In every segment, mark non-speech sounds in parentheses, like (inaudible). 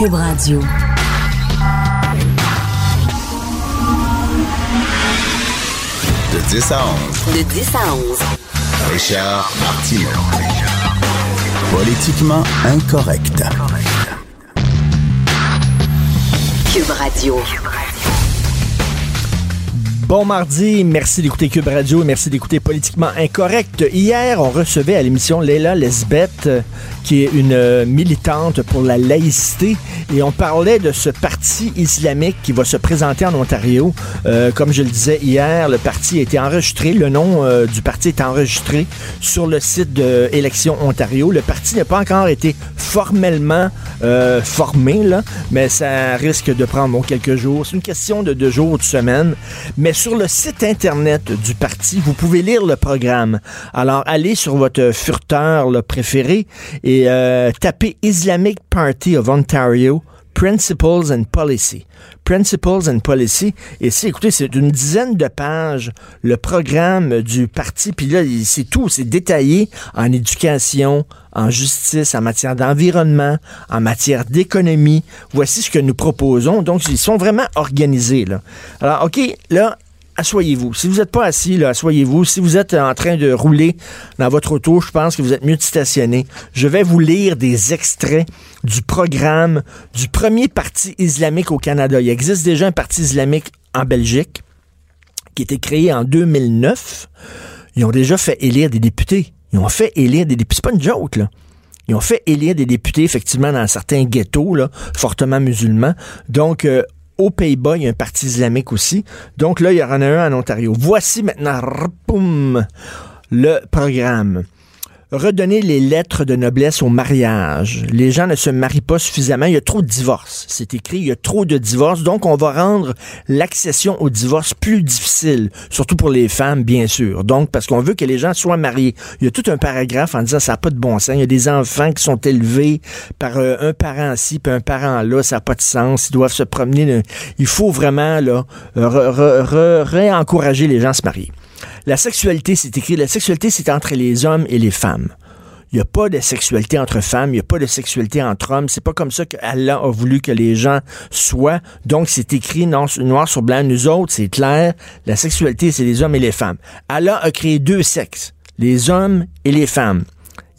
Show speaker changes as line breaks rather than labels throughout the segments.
Cube Radio.
De 10 à 11.
De 10 à 11.
Richard Martineau. Politiquement incorrect.
Cube Radio.
Bon mardi, merci d'écouter Cube Radio et merci d'écouter Politiquement Incorrect. Hier, on recevait à l'émission Leila Lesbeth, qui est une euh, militante pour la laïcité, et on parlait de ce parti islamique qui va se présenter en Ontario. Euh, comme je le disais hier, le parti a été enregistré, le nom euh, du parti est enregistré sur le site de Ontario. Le parti n'a pas encore été formellement euh, formé, là, mais ça risque de prendre bon, quelques jours. C'est une question de deux jours ou de semaines. Mais sur le site Internet du parti, vous pouvez lire le programme. Alors, allez sur votre furteur là, préféré euh, tapez Islamic Party of Ontario. Principles and Policy. Principles and Policy. Et c'est, écoutez, c'est une dizaine de pages, le programme du parti. Puis là, c'est tout, c'est détaillé en éducation, en justice, en matière d'environnement, en matière d'économie. Voici ce que nous proposons. Donc, ils sont vraiment organisés, là. Alors, OK, là, Assoyez-vous. Si vous n'êtes pas assis, là, asseyez-vous. Si vous êtes en train de rouler dans votre auto, je pense que vous êtes mieux de stationner. Je vais vous lire des extraits du programme du premier parti islamique au Canada. Il existe déjà un parti islamique en Belgique qui a été créé en 2009. Ils ont déjà fait élire des députés. Ils ont fait élire des députés. C'est pas une joke, là. Ils ont fait élire des députés, effectivement, dans certains ghettos, fortement musulmans. Donc, euh, aux Pays-Bas, il y a un parti islamique aussi. Donc là, il y en a un en Ontario. Voici maintenant, le programme. Redonner les lettres de noblesse au mariage. Les gens ne se marient pas suffisamment. Il y a trop de divorces. C'est écrit, il y a trop de divorces. Donc, on va rendre l'accession au divorce plus difficile, surtout pour les femmes, bien sûr. Donc, parce qu'on veut que les gens soient mariés. Il y a tout un paragraphe en disant ça n'a pas de bon sens. Il y a des enfants qui sont élevés par euh, un parent ci puis un parent là. Ça n'a pas de sens. Ils doivent se promener. Il faut vraiment là re- re- re- réencourager les gens à se marier. La sexualité, c'est écrit, la sexualité, c'est entre les hommes et les femmes. Il n'y a pas de sexualité entre femmes, il n'y a pas de sexualité entre hommes. C'est pas comme ça qu'Allah a voulu que les gens soient. Donc, c'est écrit noir, sur blanc. Nous autres, c'est clair. La sexualité, c'est les hommes et les femmes. Allah a créé deux sexes, les hommes et les femmes.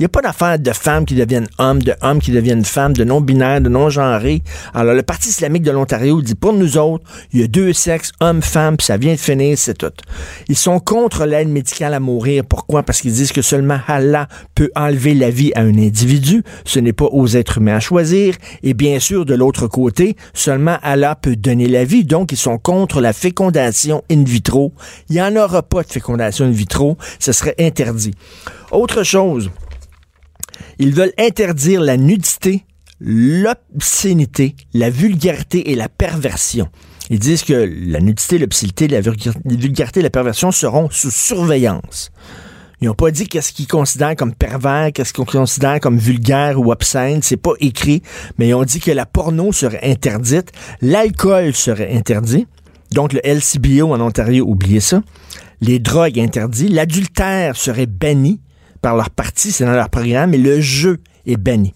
Il n'y a pas d'affaire de femmes qui deviennent hommes, de hommes qui deviennent femmes, de non-binaires, de non-genrés. Alors, le Parti islamique de l'Ontario dit, pour nous autres, il y a deux sexes, hommes, femmes, puis ça vient de finir, c'est tout. Ils sont contre l'aide médicale à mourir. Pourquoi? Parce qu'ils disent que seulement Allah peut enlever la vie à un individu. Ce n'est pas aux êtres humains à choisir. Et bien sûr, de l'autre côté, seulement Allah peut donner la vie. Donc, ils sont contre la fécondation in vitro. Il n'y en aura pas de fécondation in vitro. Ce serait interdit. Autre chose, ils veulent interdire la nudité, l'obscénité, la vulgarité et la perversion. Ils disent que la nudité, l'obscénité, la vulga- la vulgarité et la perversion seront sous surveillance. Ils n'ont pas dit qu'est-ce qu'ils considèrent comme pervers, qu'est-ce qu'ils considèrent comme vulgaire ou obscène. C'est pas écrit, mais ils ont dit que la porno serait interdite, l'alcool serait interdit. Donc le LCBO en Ontario, oubliez ça. Les drogues interdits, l'adultère serait banni par leur parti, c'est dans leur programme, et le jeu est banni.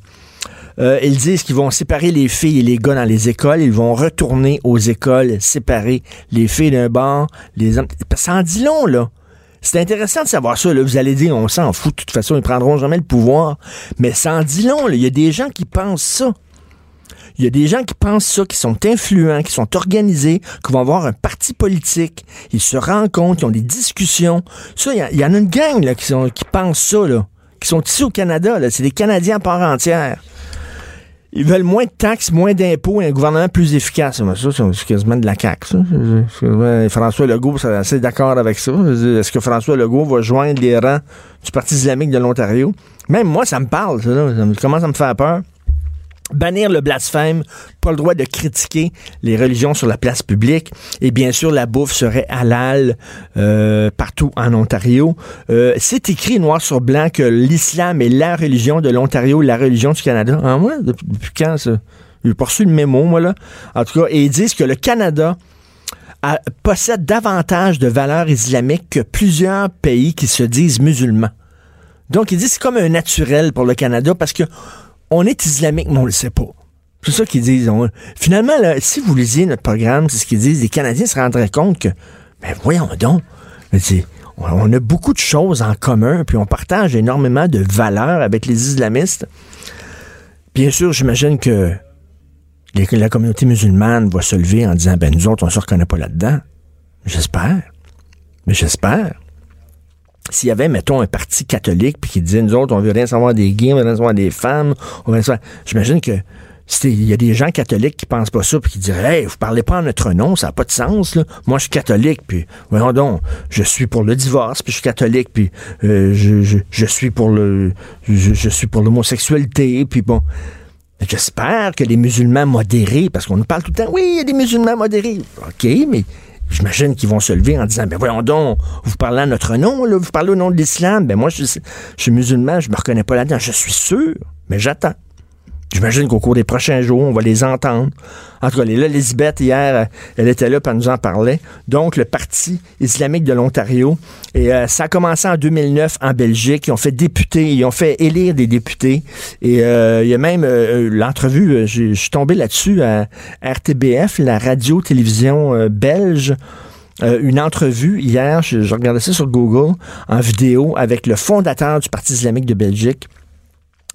Euh, ils disent qu'ils vont séparer les filles et les gars dans les écoles. Ils vont retourner aux écoles, séparer les filles d'un bord, les hommes. Ça en dit long, là. C'est intéressant de savoir ça. Là. Vous allez dire, on s'en fout. De toute façon, ils prendront jamais le pouvoir. Mais ça en dit long. là. Il y a des gens qui pensent ça. Il y a des gens qui pensent ça, qui sont influents, qui sont organisés, qui vont avoir un parti politique. Ils se rencontrent, ils ont des discussions. Ça, il y, en a une gang là, qui, pensent ça, là, qui sont ici au Canada. C'est des Canadiens à part entière. Ils veulent moins de taxes, moins d'impôts et un gouvernement plus efficace. Ça, c'est quasiment de la CAQ, ça. François Legault, c'est d'accord avec ça. Est-ce que François Legault va joindre les rangs du Parti islamique de l'Ontario? Même moi, ça me parle, ça. Ça me- commence à me faire peur. Bannir le blasphème, pas le droit de critiquer les religions sur la place publique. Et bien sûr, la bouffe serait halal euh, partout en Ontario. Euh, c'est écrit noir sur blanc que l'islam est la religion de l'Ontario, la religion du Canada. Ah, moi, depuis, quand ça? J'ai reçu le mémo, moi, là. En tout cas, et ils disent que le Canada possède davantage de valeurs islamiques que plusieurs pays qui se disent musulmans. Donc, ils disent que c'est comme un naturel pour le Canada parce que on est islamique, mais on le sait pas. C'est ça qu'ils disent. Finalement, là, si vous lisiez notre programme, c'est ce qu'ils disent, les Canadiens se rendraient compte que, ben voyons donc, on a beaucoup de choses en commun, puis on partage énormément de valeurs avec les islamistes. Bien sûr, j'imagine que la communauté musulmane va se lever en disant, ben nous autres, on se reconnaît pas là-dedans. J'espère. Mais j'espère. S'il y avait, mettons, un parti catholique puis qui disait, nous autres, on veut rien savoir des gays, on veut rien savoir des femmes, on veut rien savoir... J'imagine que il y a des gens catholiques qui pensent pas ça puis qui diraient, hey, vous parlez pas en notre nom, ça n'a pas de sens, là. Moi, je suis catholique, puis, voyons donc, je suis pour le divorce, puis je suis catholique, puis euh, je, je, je suis pour le... Je, je suis pour l'homosexualité, puis bon... J'espère que les musulmans modérés, parce qu'on nous parle tout le temps, oui, il y a des musulmans modérés. OK, mais j'imagine qu'ils vont se lever en disant, ben voyons donc, vous parlez à notre nom, là, vous parlez au nom de l'islam. Ben moi, je, suis- je suis musulman, je me reconnais pas là-dedans. Je suis sûr, mais j'attends. J'imagine qu'au cours des prochains jours, on va les entendre. En tout cas, là, hier, euh, elle était là, puis elle nous en parlait. Donc, le Parti islamique de l'Ontario. Et euh, ça a commencé en 2009 en Belgique. Ils ont fait députer, ils ont fait élire des députés. Et euh, il y a même l'entrevue, je suis tombé là-dessus à RTBF, la radio-télévision belge. Une entrevue hier, je regardais ça sur Google, en vidéo, avec le fondateur du Parti islamique de Belgique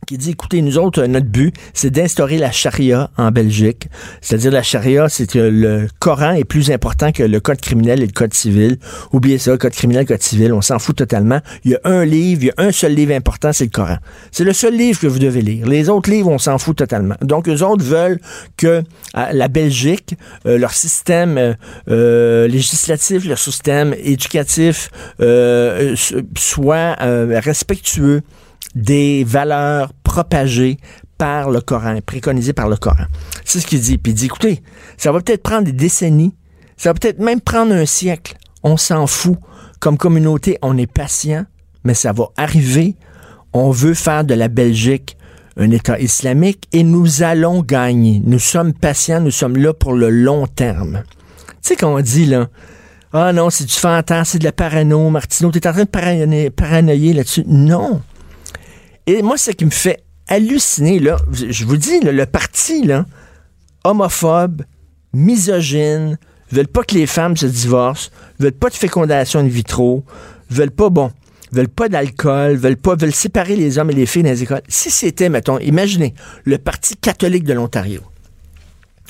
qui dit, écoutez, nous autres, euh, notre but, c'est d'instaurer la charia en Belgique. C'est-à-dire, la charia, c'est que le Coran est plus important que le code criminel et le code civil. Oubliez ça, code criminel, code civil, on s'en fout totalement. Il y a un livre, il y a un seul livre important, c'est le Coran. C'est le seul livre que vous devez lire. Les autres livres, on s'en fout totalement. Donc, eux autres veulent que euh, la Belgique, euh, leur système législatif, leur système éducatif euh, soit respectueux des valeurs propagées par le Coran, préconisées par le Coran. C'est ce qu'il dit. Puis il dit, écoutez, ça va peut-être prendre des décennies, ça va peut-être même prendre un siècle. On s'en fout. Comme communauté, on est patient, mais ça va arriver. On veut faire de la Belgique un État islamique et nous allons gagner. Nous sommes patients, nous sommes là pour le long terme. Tu sais qu'on dit, là, ah non, c'est du fantasme, c'est de la parano, Martineau, t'es en train de paranoïer, paranoïer là-dessus. Non. Et moi, ce qui me fait halluciner, là, je vous dis, le parti, homophobe, misogyne, veulent pas que les femmes se divorcent, veulent pas de fécondation in vitro, veulent pas, bon, veulent pas d'alcool, veulent pas, veulent séparer les hommes et les filles dans les écoles. Si c'était, mettons, imaginez, le Parti catholique de l'Ontario,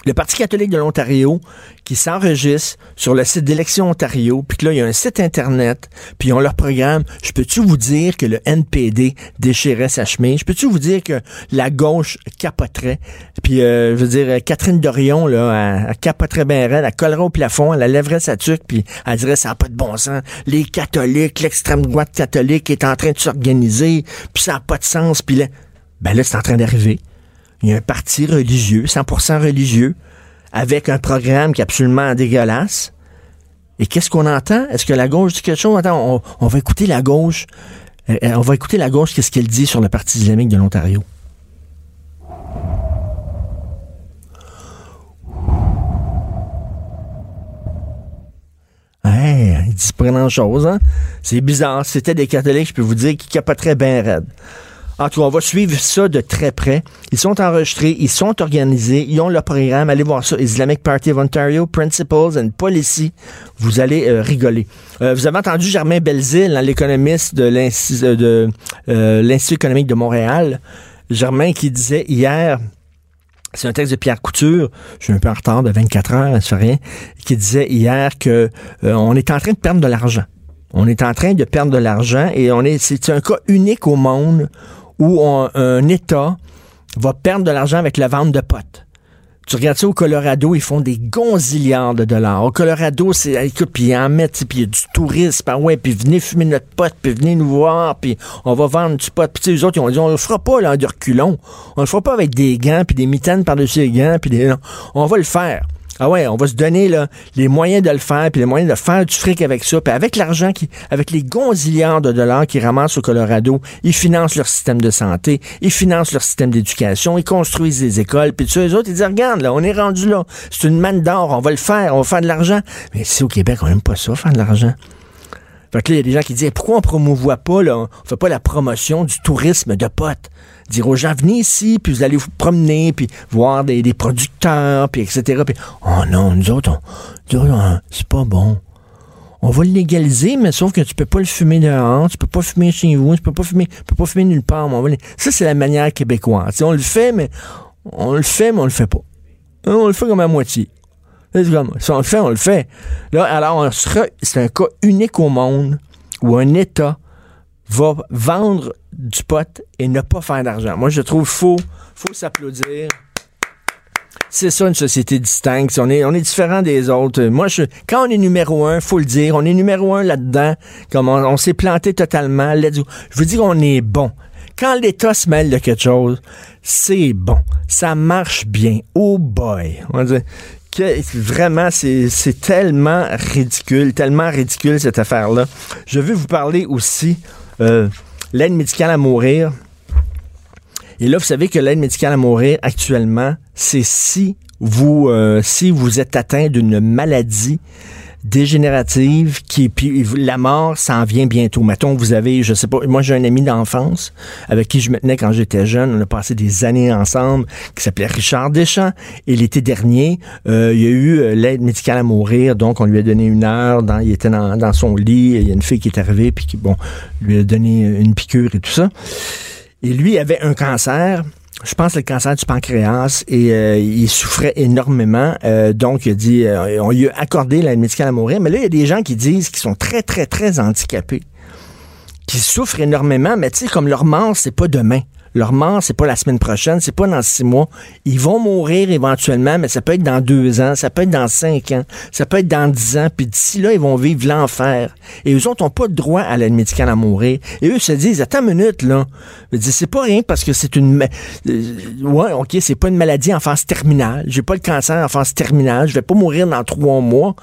le Parti catholique de l'Ontario qui s'enregistre sur le site d'Élection Ontario, puis que là, il y a un site Internet, puis ils ont leur programme. Je peux-tu vous dire que le NPD déchirait sa chemise? Je peux-tu vous dire que la gauche capoterait? Puis, euh, je veux dire, Catherine Dorion, là, elle, elle capoterait bien raide, elle collerait au plafond, elle lèverait sa tuque, puis elle dirait, ça n'a pas de bon sens. Les catholiques, l'extrême droite catholique est en train de s'organiser, puis ça n'a pas de sens. Puis là, ben là, c'est en train d'arriver. Il y a un parti religieux, 100% religieux, avec un programme qui est absolument dégueulasse. Et qu'est-ce qu'on entend? Est-ce que la gauche dit quelque chose? Attends, on, va écouter la gauche. Euh, euh, on va écouter la gauche, qu'est-ce qu'elle dit sur le Parti islamique de l'Ontario? Hey, il dit pas grand-chose, hein? C'est bizarre. C'était des catholiques, je peux vous dire, qui capoteraient bien raide. En tout cas, on va suivre ça de très près. Ils sont enregistrés, ils sont organisés, ils ont leur programme. Allez voir ça. Islamic Party of Ontario, Principles and Policy. Vous allez euh, rigoler. Euh, vous avez entendu Germain Belzile, hein, l'économiste de euh, euh, l'Institut économique de Montréal. Germain qui disait hier, c'est un texte de Pierre Couture, je suis un peu en retard de 24 heures, ça rien, qui disait hier que euh, on est en train de perdre de l'argent. On est en train de perdre de l'argent et on est c'est un cas unique au monde où un État va perdre de l'argent avec la vente de potes. Tu regardes ça au Colorado, ils font des gonzillards de dollars. Au Colorado, c'est, écoute, puis ils en mettent, puis il y a du tourisme, ah ouais, puis venez fumer notre pote, puis venez nous voir, puis on va vendre du pot. Puis les autres, ils ont dit, on le fera pas, là, de reculons. On le fera pas avec des gants, puis des mitaines par-dessus les gants, puis des... On va le faire. Ah ouais, on va se donner là, les moyens de le faire, puis les moyens de faire du fric avec ça, puis avec l'argent qui, avec les gonzillards de dollars qu'ils ramassent au Colorado, ils financent leur système de santé, ils financent leur système d'éducation, ils construisent des écoles, puis tous les autres, ils disent regarde là, on est rendu là, c'est une manne d'or, on va le faire, on va faire de l'argent. Mais ici au Québec, on n'aime pas ça, faire de l'argent. Fait que là, il y a des gens qui disent pourquoi on promouvoit pas, là, on fait pas la promotion du tourisme de potes? Dire aux gens, venez ici, puis vous allez vous promener, puis voir des, producteurs, puis etc. Puis, oh non, nous autres, c'est pas bon. On va le légaliser, mais sauf que tu peux pas le fumer dehors, tu peux pas fumer chez vous, tu peux pas fumer, tu peux pas fumer nulle part. Ça, c'est la manière québécoise. on le fait, mais on le fait, mais on le fait pas. On le fait comme à moitié. Si on le fait, on le fait. Là, alors, c'est un cas unique au monde où un État va vendre du pot et ne pas faire d'argent. Moi, je trouve faux, faut s'applaudir. C'est ça une société distincte. On est, on est différent des autres. Moi, je, quand on est numéro un, faut le dire, on est numéro un là-dedans. Comme on, s'est planté totalement. Je veux dire, on est bon. Quand l'État se mêle de quelque chose, c'est bon. Ça marche bien. Oh boy. On va que, vraiment, c'est tellement ridicule, tellement ridicule cette affaire-là. Je veux vous parler aussi euh, l'aide médicale à mourir. Et là, vous savez que l'aide médicale à mourir, actuellement, c'est si vous, euh, si vous êtes atteint d'une maladie dégénérative qui puis la mort s'en vient bientôt. Mettons, vous avez, je sais pas, moi j'ai un ami d'enfance avec qui je me tenais quand j'étais jeune. On a passé des années ensemble, qui s'appelait Richard Deschamps. Et l'été dernier, euh, il y a eu euh, l'aide médicale à mourir. Donc, on lui a donné une heure. Dans, il était dans, dans son lit. Il y a une fille qui est arrivée puis qui, bon, lui a donné une piqûre et tout ça. Et lui avait un cancer je pense, le cancer du pancréas et euh, il souffrait énormément. Euh, donc, il a dit, euh, on lui a accordé l'aide médicale à mourir. Mais là, il y a des gens qui disent qu'ils sont très, très, très handicapés, qui souffrent énormément, mais tu sais, comme leur mort, c'est pas demain. Leur mort, c'est pas la semaine prochaine, c'est pas dans six mois. Ils vont mourir éventuellement, mais ça peut être dans deux ans, ça peut être dans cinq ans, ça peut être dans dix ans, puis d'ici là, ils vont vivre l'enfer. Et eux autres n'ont pas de droit à l'aide médicale à mourir. Et eux se disent, attends une minute, là. C'est pas rien parce que c'est une... Euh, ouais, OK, c'est pas une maladie en phase terminale. J'ai pas le cancer en phase terminale. Je vais pas mourir dans trois mois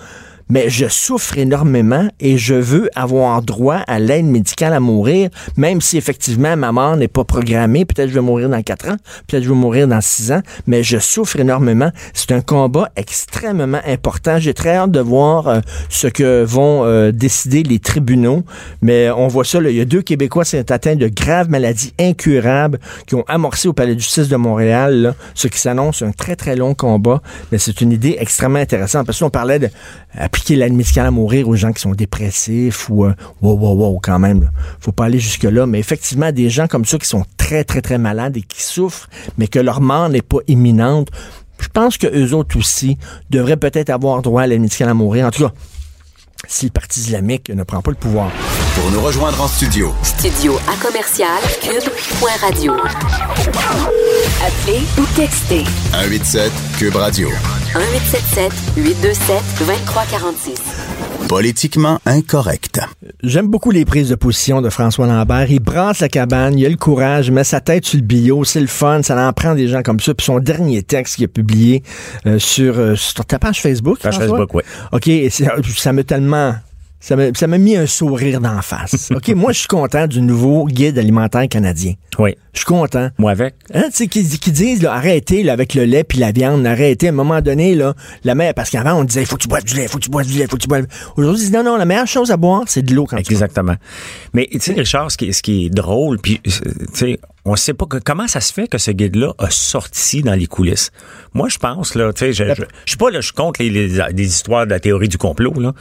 mais je souffre énormément et je veux avoir droit à l'aide médicale à mourir, même si effectivement ma mort n'est pas programmée. Peut-être je vais mourir dans quatre ans, peut-être je vais mourir dans six ans, mais je souffre énormément. C'est un combat extrêmement important. J'ai très hâte de voir euh, ce que vont euh, décider les tribunaux, mais on voit ça, là, il y a deux Québécois qui sont atteints de graves maladies incurables qui ont amorcé au Palais de justice de Montréal, là, ce qui s'annonce un très très long combat, mais c'est une idée extrêmement intéressante parce qu'on parlait de appliquer l'aide médicale à mourir aux gens qui sont dépressifs ou euh, wow, wow, wow, quand même. Faut pas aller jusque-là. Mais effectivement, des gens comme ça qui sont très, très, très malades et qui souffrent, mais que leur mort n'est pas imminente, je pense que eux autres aussi devraient peut-être avoir droit à l'aide médicale à mourir. En tout cas, si le Parti islamique ne prend pas le pouvoir.
Pour nous rejoindre en studio.
Studio à commercial cube.radio. Appelez ou textez.
187 cube radio.
1877 827 2346.
Politiquement incorrect.
J'aime beaucoup les prises de position de François Lambert. Il brasse la cabane, il a le courage, il met sa tête sur le bio, c'est le fun, ça en prend des gens comme ça. Puis son dernier texte qu'il a publié euh, sur, euh, sur, ta page Facebook.
Page Facebook, oui.
OK, ça me tellement ça m'a mis un sourire d'en face. (laughs) OK, moi, je suis content du nouveau guide alimentaire canadien.
Oui.
Je suis content.
Moi avec.
Hein, tu sais, qui, disent, là, arrêtez là, avec le lait puis la viande, arrêtez. À un moment donné, là, la mère, parce qu'avant, on disait, il faut que tu boives du lait, il faut que tu boives du lait, il faut que tu boives. Aujourd'hui, ils disent, non, non, la meilleure chose à boire, c'est de l'eau quand
Exactement. Mais, tu sais, Richard, ce qui, ce qui est drôle, puis, tu sais, on sait pas comment ça se fait que ce guide-là a sorti dans les coulisses. Moi, je pense, là, tu sais, je, je, suis pas, là, je compte les, les, les histoires de la théorie du complot, là.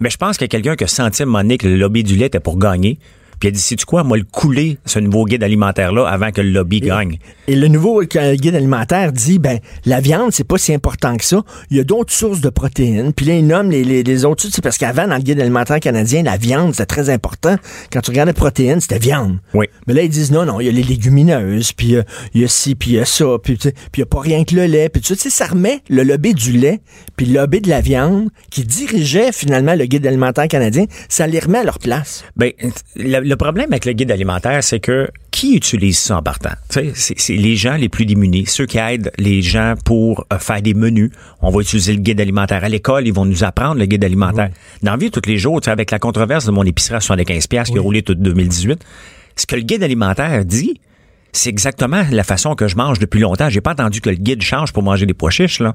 Mais je pense qu'il y a quelqu'un qui a senti à que le lobby du lait était pour gagner. Puis a dit, sais-tu quoi, moi, le couler, ce nouveau guide alimentaire-là, avant que le lobby gagne.
Et le nouveau guide alimentaire dit, ben, la viande, c'est pas si important que ça. Il y a d'autres sources de protéines. Puis là, il nomme les, les, les autres sources. Parce qu'avant, dans le guide alimentaire canadien, la viande, c'était très important. Quand tu regardes les protéines, c'était viande.
Oui.
Mais là, ils disent, non, non, il y a les légumineuses, puis euh, il y a ci, puis il y a ça, puis tu il y a pas rien que le lait. Puis tu sais, ça remet le lobby du lait, puis le lobby de la viande, qui dirigeait finalement le guide alimentaire canadien, ça les remet à leur place.
Ben, le problème avec le guide alimentaire, c'est que qui utilise ça en partant? C'est les gens les plus démunis, ceux qui aident les gens pour euh, faire des menus. On va utiliser le guide alimentaire à l'école, ils vont nous apprendre le guide alimentaire. Dans la vie, tous les jours, tu sais, avec la controverse de mon épicerie à 75$ piastres qui a roulé tout 2018, ce que le guide alimentaire dit, c'est exactement la façon que je mange depuis longtemps. J'ai pas entendu que le guide change pour manger des pois chiches, là,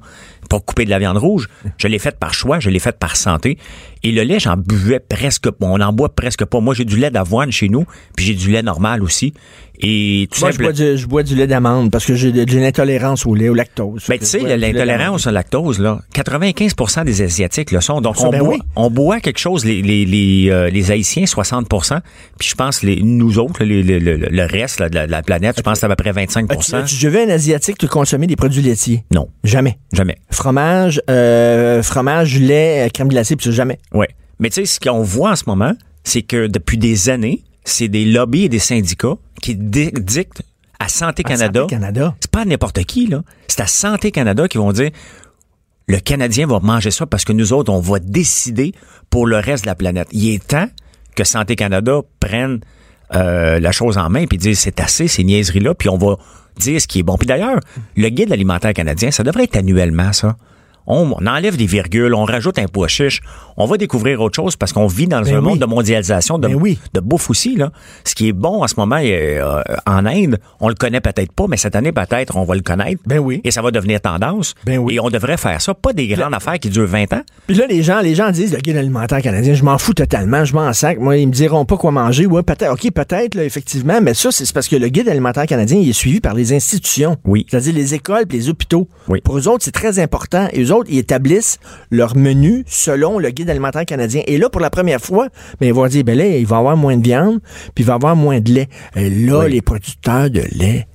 pour couper de la viande rouge. Je l'ai fait par choix, je l'ai fait par santé. Et le lait, j'en buvais presque pas. On en boit presque pas. Moi, j'ai du lait d'avoine chez nous, puis j'ai du lait normal aussi. Et tout
Moi, je bois, du, je bois du lait d'amande parce que j'ai une intolérance au lait, au lactose.
Ben, tu sais, l'intolérance au lactose, là, 95% des Asiatiques le sont. Donc,
Ça,
on,
ben
boit,
oui.
on boit quelque chose, les, les, les, euh, les Haïtiens, 60% puis je pense, les, nous autres, là, les- le, le- reste là, de, la, de la planète, je pense que c'est à peu près 25
As-tu déjà vu un Asiatique te consommer des produits laitiers?
Non,
Jamais.
jamais.
Fromage, euh, fromage, lait, euh, crème glacée, puis ça, jamais.
Ouais. Mais tu sais, ce qu'on voit en ce moment, c'est que depuis des années, c'est des lobbies et des syndicats qui di- dictent à Santé
À
Canada.
Santé Canada.
C'est pas n'importe qui, là. C'est à Santé Canada qui vont dire le Canadien va manger ça parce que nous autres, on va décider pour le reste de la planète. Il est temps que Santé Canada prenne euh, la chose en main puis dise c'est assez ces niaiseries là puis on va dire ce qui est bon. Puis d'ailleurs, le guide alimentaire canadien, ça devrait être annuellement ça. On, on enlève des virgules, on rajoute un pois chiche, on va découvrir autre chose parce qu'on vit dans
Ben
un
oui.
monde de mondialisation, de,
Ben oui.
de bouffe aussi. Là. Ce qui est bon en ce moment euh, en Inde, on le connaît peut-être pas, mais cette année peut-être on va le connaître.
Ben oui.
Et ça va devenir tendance.
Ben oui.
Et on devrait faire ça, pas des grandes affaires qui durent 20 ans.
Puis là, les gens, les gens disent le guide alimentaire canadien, je m'en fous totalement, je m'en sac. Moi, ils me diront pas quoi manger. Ouais, peut-être, ok, peut-être, effectivement, mais ça, c'est parce que le guide alimentaire canadien, il est suivi par les institutions.
Oui.
C'est-à-dire les écoles puis les hôpitaux.
Oui.
Pour eux autres, c'est très important. Et eux autres, ils établissent leur menu selon le guide alimentaire canadien. Et là, pour la première fois, ben, ils vont dire, ben là, il va y avoir moins de viande, puis il va y avoir moins de lait. Et là,
Oui.
les producteurs de lait,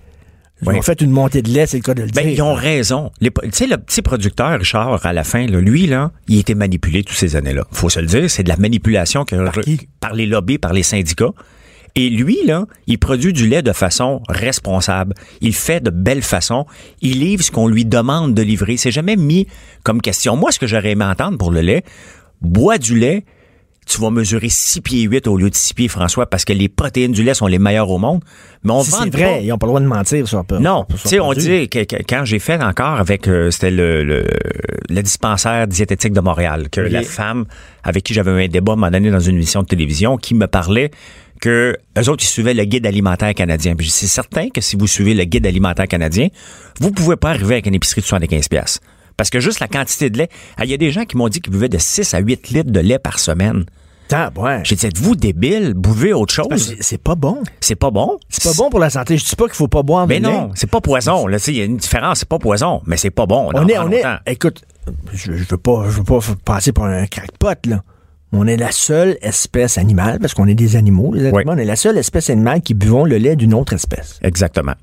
ils
Oui.
ont fait une montée de lait, c'est le cas de le
Ben,
dire.
ils ont raison. Tu sais, le petit producteur, Richard, à la fin, là, lui, là, il a été manipulé toutes ces années-là. Faut se le dire, c'est de la manipulation que-
Par qui?
par les lobbies, par les syndicats. Et lui, là, il produit du lait de façon responsable. Il fait de belle façon. Il livre ce qu'on lui demande de livrer. C'est jamais mis comme question. Moi, ce que j'aurais aimé entendre pour le lait, bois du lait, tu vas mesurer 6 pieds 8 au lieu de 6 pieds, François, parce que les protéines du lait sont les meilleures au monde. Mais on
Si
vend
c'est
pas-
vrai, ils n'ont pas le droit de mentir sur leur
non, tu sais, on dit que, que- quand j'ai fait encore avec euh, c'était le, le, le dispensaire diététique de Montréal, que
Oui.
la femme avec qui j'avais eu un débat m'a donné dans une émission de télévision qui me parlait que eux autres ils suivaient le guide alimentaire canadien. Puis c'est certain que si vous suivez le guide alimentaire canadien, vous pouvez pas arriver avec une épicerie de 75 pièces. Parce que juste la quantité de lait, ah, il y a des gens qui m'ont dit qu'ils buvaient de 6 à 8 litres de lait par semaine.
Ah, ouais.
J'ai dit, êtes-vous débile? Buvez autre chose.
c'est- pas bon.
C'est pas bon.
C'est pas bon pour la santé. Je dis pas qu'il faut pas boire
Mais non, c'est pas poison. Là, il y a une différence. C'est pas poison, mais c'est pas bon.
On est, on est, écoute, je, je veux pas, je veux pas passer pour un crackpot, là. On est la seule espèce animale, parce qu'on est des animaux, les
Oui.
on est la seule espèce animale qui buvons le lait d'une autre espèce.
Exactement.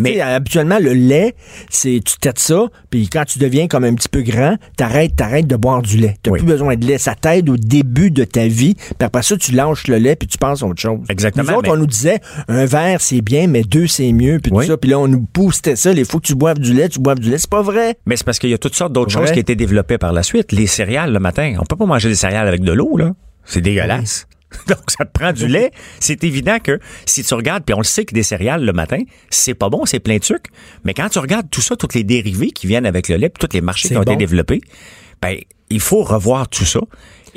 Mais-
habituellement, le lait, c'est tu têtes ça, puis quand tu deviens comme un petit peu grand, t'arrêtes, t'arrêtes de boire du lait. T'as
Oui.
plus besoin de lait. Ça t'aide au début de ta vie, puis après ça, tu lâches le lait, puis tu penses à autre chose.
Exactement,
Nous autres,
mais-
on nous disait, un verre, c'est bien, mais deux, c'est mieux, puis
Oui.
tout ça. Puis là, on nous boostait ça. Il faut que tu boives du lait, tu boives du lait. C'est pas vrai.
Mais c'est parce qu'il y a toutes sortes d'autres choses qui étaient développées par la suite. Les céréales le matin. On peut pas manger des céréales avec de l'eau, là. C'est dégueulasse. (laughs) Donc, ça te prend du lait. C'est évident que si tu regardes, puis on le sait que des céréales le matin, c'est pas bon, c'est plein de sucre. Mais quand tu regardes tout ça, toutes les dérivés qui viennent avec le lait, puis tous les marchés qui ont
bon.
été développés, ben, il faut revoir tout ça.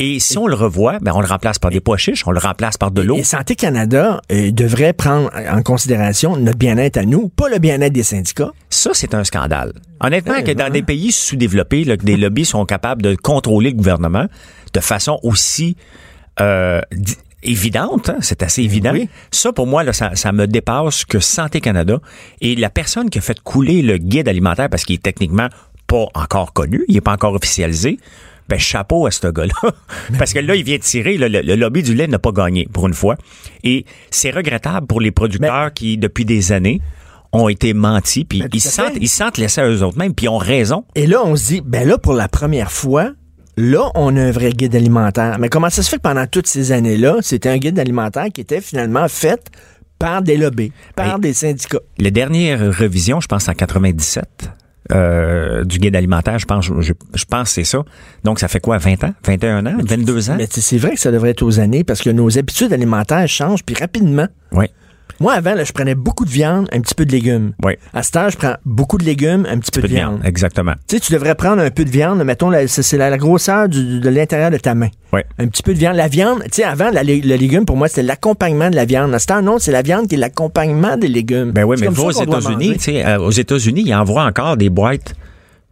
Et si on le revoit, ben, on le remplace par des pois chiches, on le remplace par de l'eau.
Et Santé Canada euh, devrait prendre en considération notre bien-être à nous, pas le bien-être des syndicats.
Ça, c'est un scandale. Honnêtement,
Ouais,
que dans
ouais.
des pays sous-développés, là, que des lobbies sont capables de contrôler le gouvernement de façon aussi euh, évidente, hein, c'est assez évident.
oui.
Ça, pour moi, là, ça, ça me dépasse que Santé Canada et la personne qui a fait couler le guide alimentaire, parce qu'il est techniquement pas encore connu, il est pas encore officialisé, Ben, chapeau à ce gars-là. Parce que là, il vient de tirer. le, le lobby du lait n'a pas gagné, pour une fois. Et c'est regrettable pour les producteurs qui, depuis des années, ont été mentis, puis
Ben,
ils, sentent, ils se sentent laissés à eux autres mêmes, puis ils ont raison.
Et là, on se dit, ben là, pour la première fois, là, on a un vrai guide alimentaire. Mais comment ça se fait que pendant toutes ces années-là, c'était un guide alimentaire qui était finalement fait par des lobbies, par
Ben,
des syndicats?
La dernière révision, je pense en 97, euh, du guide alimentaire, je pense, je, je pense c'est ça. Donc, ça fait quoi, 20 ans? 21 ans? 22 ans?
Mais c'est vrai que ça devrait être aux années parce que nos habitudes alimentaires changent, puis rapidement.
Oui,
Moi, avant, là, je prenais beaucoup de viande, un petit peu de légumes.
oui.
À cette heure, je prends beaucoup de légumes, un petit peu,
Peu
de
de
viande.
viande, exactement.
Tu sais, tu devrais prendre un peu de viande, mettons, c'est la, la grosseur du- de l'intérieur de ta main.
Ouais.
Un petit peu de viande. La viande, tu sais, avant, la le légume, pour moi, c'était l'accompagnement de la viande. À cette heure, non, c'est la viande qui est l'accompagnement des légumes.
Ben oui,
C'est
mais
comme
vous, aux États-Unis, tu sais, euh, aux États-Unis, ils envoient encore des boîtes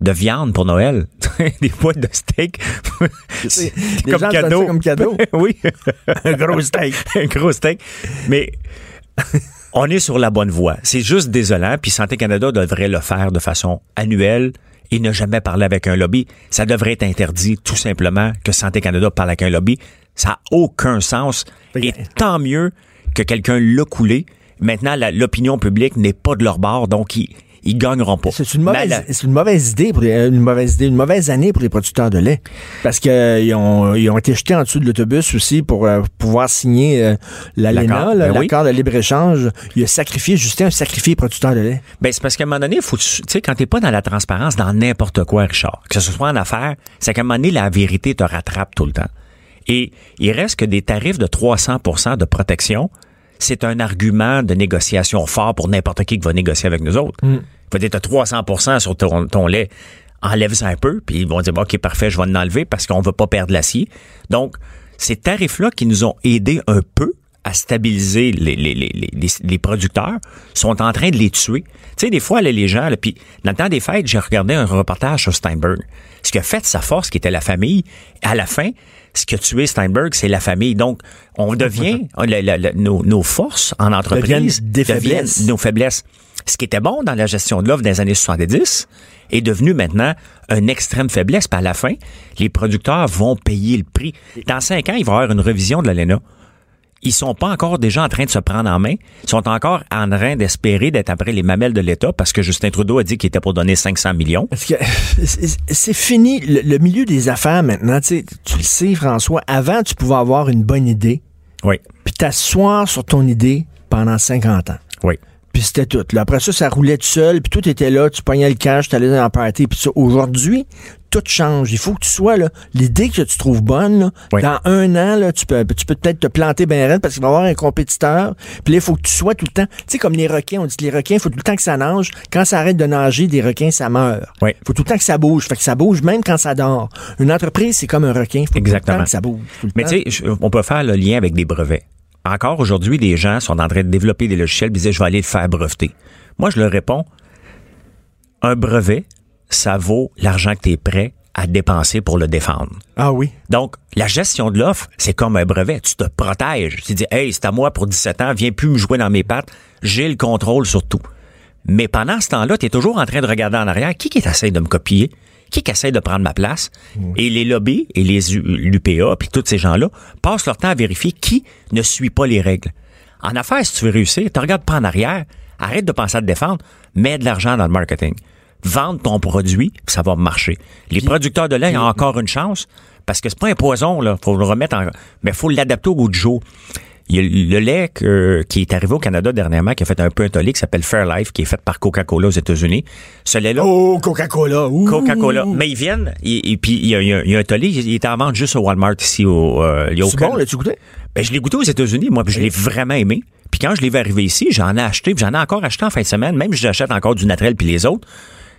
de viande pour Noël. (laughs) des boîtes de steak. (laughs) C'est
donnent ça comme cadeau. (laughs)
oui.
Un gros steak.
un gros steak. Mais (laughs) on est sur la bonne voie. C'est juste désolant. Puis Santé Canada devrait le faire de façon annuelle et ne jamais parler avec un lobby. Ça devrait être interdit, tout simplement, que Santé Canada parle avec un lobby. Ça n'a aucun sens. Et tant mieux que quelqu'un l'a coulé. Maintenant, l'opinion publique n'est pas de leur bord, donc ils, ils gagneront pas.
C'est une mauvaise,
la-
c'est une mauvaise idée pour les- une mauvaise idée, une mauvaise année pour les producteurs de lait. Parce que euh, ils ont, ils ont été jetés en dessous de l'autobus aussi pour euh, pouvoir signer euh, l'ALENA,
L'accord, ben oui.
de libre-échange. Il a sacrifié, Justin a sacrifié les producteurs de lait.
Ben, c'est parce qu'à un moment donné, faut, tu sais, quand t'es pas dans la transparence, dans n'importe quoi, Richard, que ce soit en affaires, c'est qu'à un moment donné, la vérité te rattrape tout le temps. Et il reste que des tarifs de 300% de protection, c'est un argument de négociation fort pour n'importe qui qui va négocier avec nous autres. Faut dire, t'as 300% sur ton, ton lait, enlève ça un peu, puis ils vont dire, OK, parfait, je vais l'enlever parce qu'on veut pas perdre l'acier. Donc, ces tarifs-là qui nous ont aidés un peu à stabiliser les, les, les, les, les producteurs sont en train de les tuer. Tu sais, des fois, là, les gens, puis dans le temps des fêtes, j'ai regardé un reportage sur Steinberg. Ce qui a fait sa force, qui était la famille, à la fin, ce qui a tué Steinberg, c'est la famille. Donc, on devient, (laughs) nos, nos forces en entreprise
Deviennent des
deviennent
faiblesses.
nos faiblesses. Ce qui était bon dans la gestion de l'offre des années 70 est devenu maintenant une extrême faiblesse. Puis à la fin, les producteurs vont payer le prix. Dans cinq ans, il va y avoir une revision de l'ALENA. Ils sont pas encore déjà en train de se prendre en main. Ils sont encore en train d'espérer d'être après les mamelles de l'État parce que Justin Trudeau a dit qu'il était pour donner 500 millions.
Parce que (laughs) c'est fini. Le, le milieu des affaires maintenant, tu sais, tu le sais, François, avant, tu pouvais avoir une bonne idée,
Oui,
puis t'asseoir sur ton idée pendant 50 ans.
oui.
Puis c'était tout. Là, après ça, ça roulait tout seul, puis tout était là, tu pognais le cash, tu allais dans la party, puis ça. Aujourd'hui, tout change. Il faut que tu sois là. L'idée que tu trouves bonne, là,
Oui.
dans un an, là, tu peux tu peux peut-être te planter bien raide parce qu'il va y avoir un compétiteur. Puis là, il faut que tu sois tout le temps. Tu sais, comme les requins, on dit que les requins, il faut tout le temps que ça nage. Quand ça arrête de nager, des requins, ça meurt.
Oui.
faut tout le temps que ça bouge. Fait que ça bouge même quand ça dort. Une entreprise, c'est comme un requin. faut tout le
Exactement.
temps que ça bouge. tout le
Mais tu sais, on peut faire le lien avec des brevets. Encore aujourd'hui, des gens sont en train de développer des logiciels, ils disaient, je vais aller le faire breveter. Moi, je leur réponds, un brevet, ça vaut l'argent que tu es prêt à dépenser pour le défendre.
Ah oui.
Donc, la gestion de l'offre, c'est comme un brevet. Tu te protèges. Tu dis, hey, c'est à moi pour 17 ans, viens plus me jouer dans mes pattes. J'ai le contrôle sur tout. Mais pendant ce temps-là, tu es toujours en train de regarder en arrière. Qui qui essaie de me copier? Qui qui essaie de prendre ma place? Et les lobbies et les l'UPA puis tous ces gens-là passent leur temps à vérifier qui ne suit pas les règles. En affaires, si tu veux réussir, tu regardes pas en arrière, arrête de penser à te défendre, mets de l'argent dans le marketing. Vendre ton produit, puis ça va marcher. Les producteurs de lait ont encore une chance parce que c'est pas un poison là, faut le remettre en mais faut l'adapter au goût du jour. Il y a le lait que- qui est arrivé au Canada dernièrement, qui a fait un peu un tollé, qui s'appelle Fairlife, qui est fait par Coca-Cola aux États-Unis. Ce lait-là,
Oh, Coca-Cola.
Coca-Cola. Mais ils viennent, et, et puis il y, a, il y un tollé, il est en vente juste au Walmart ici au, euh,
C'est bon, là-tu goûté?
ben, je l'ai goûté aux États-Unis, moi, puis je l'ai vraiment aimé. Puis quand je l'ai vu arriver ici, j'en ai acheté, puis j'en ai encore acheté en fin de semaine. Même si j'achète encore du naturel puis les autres.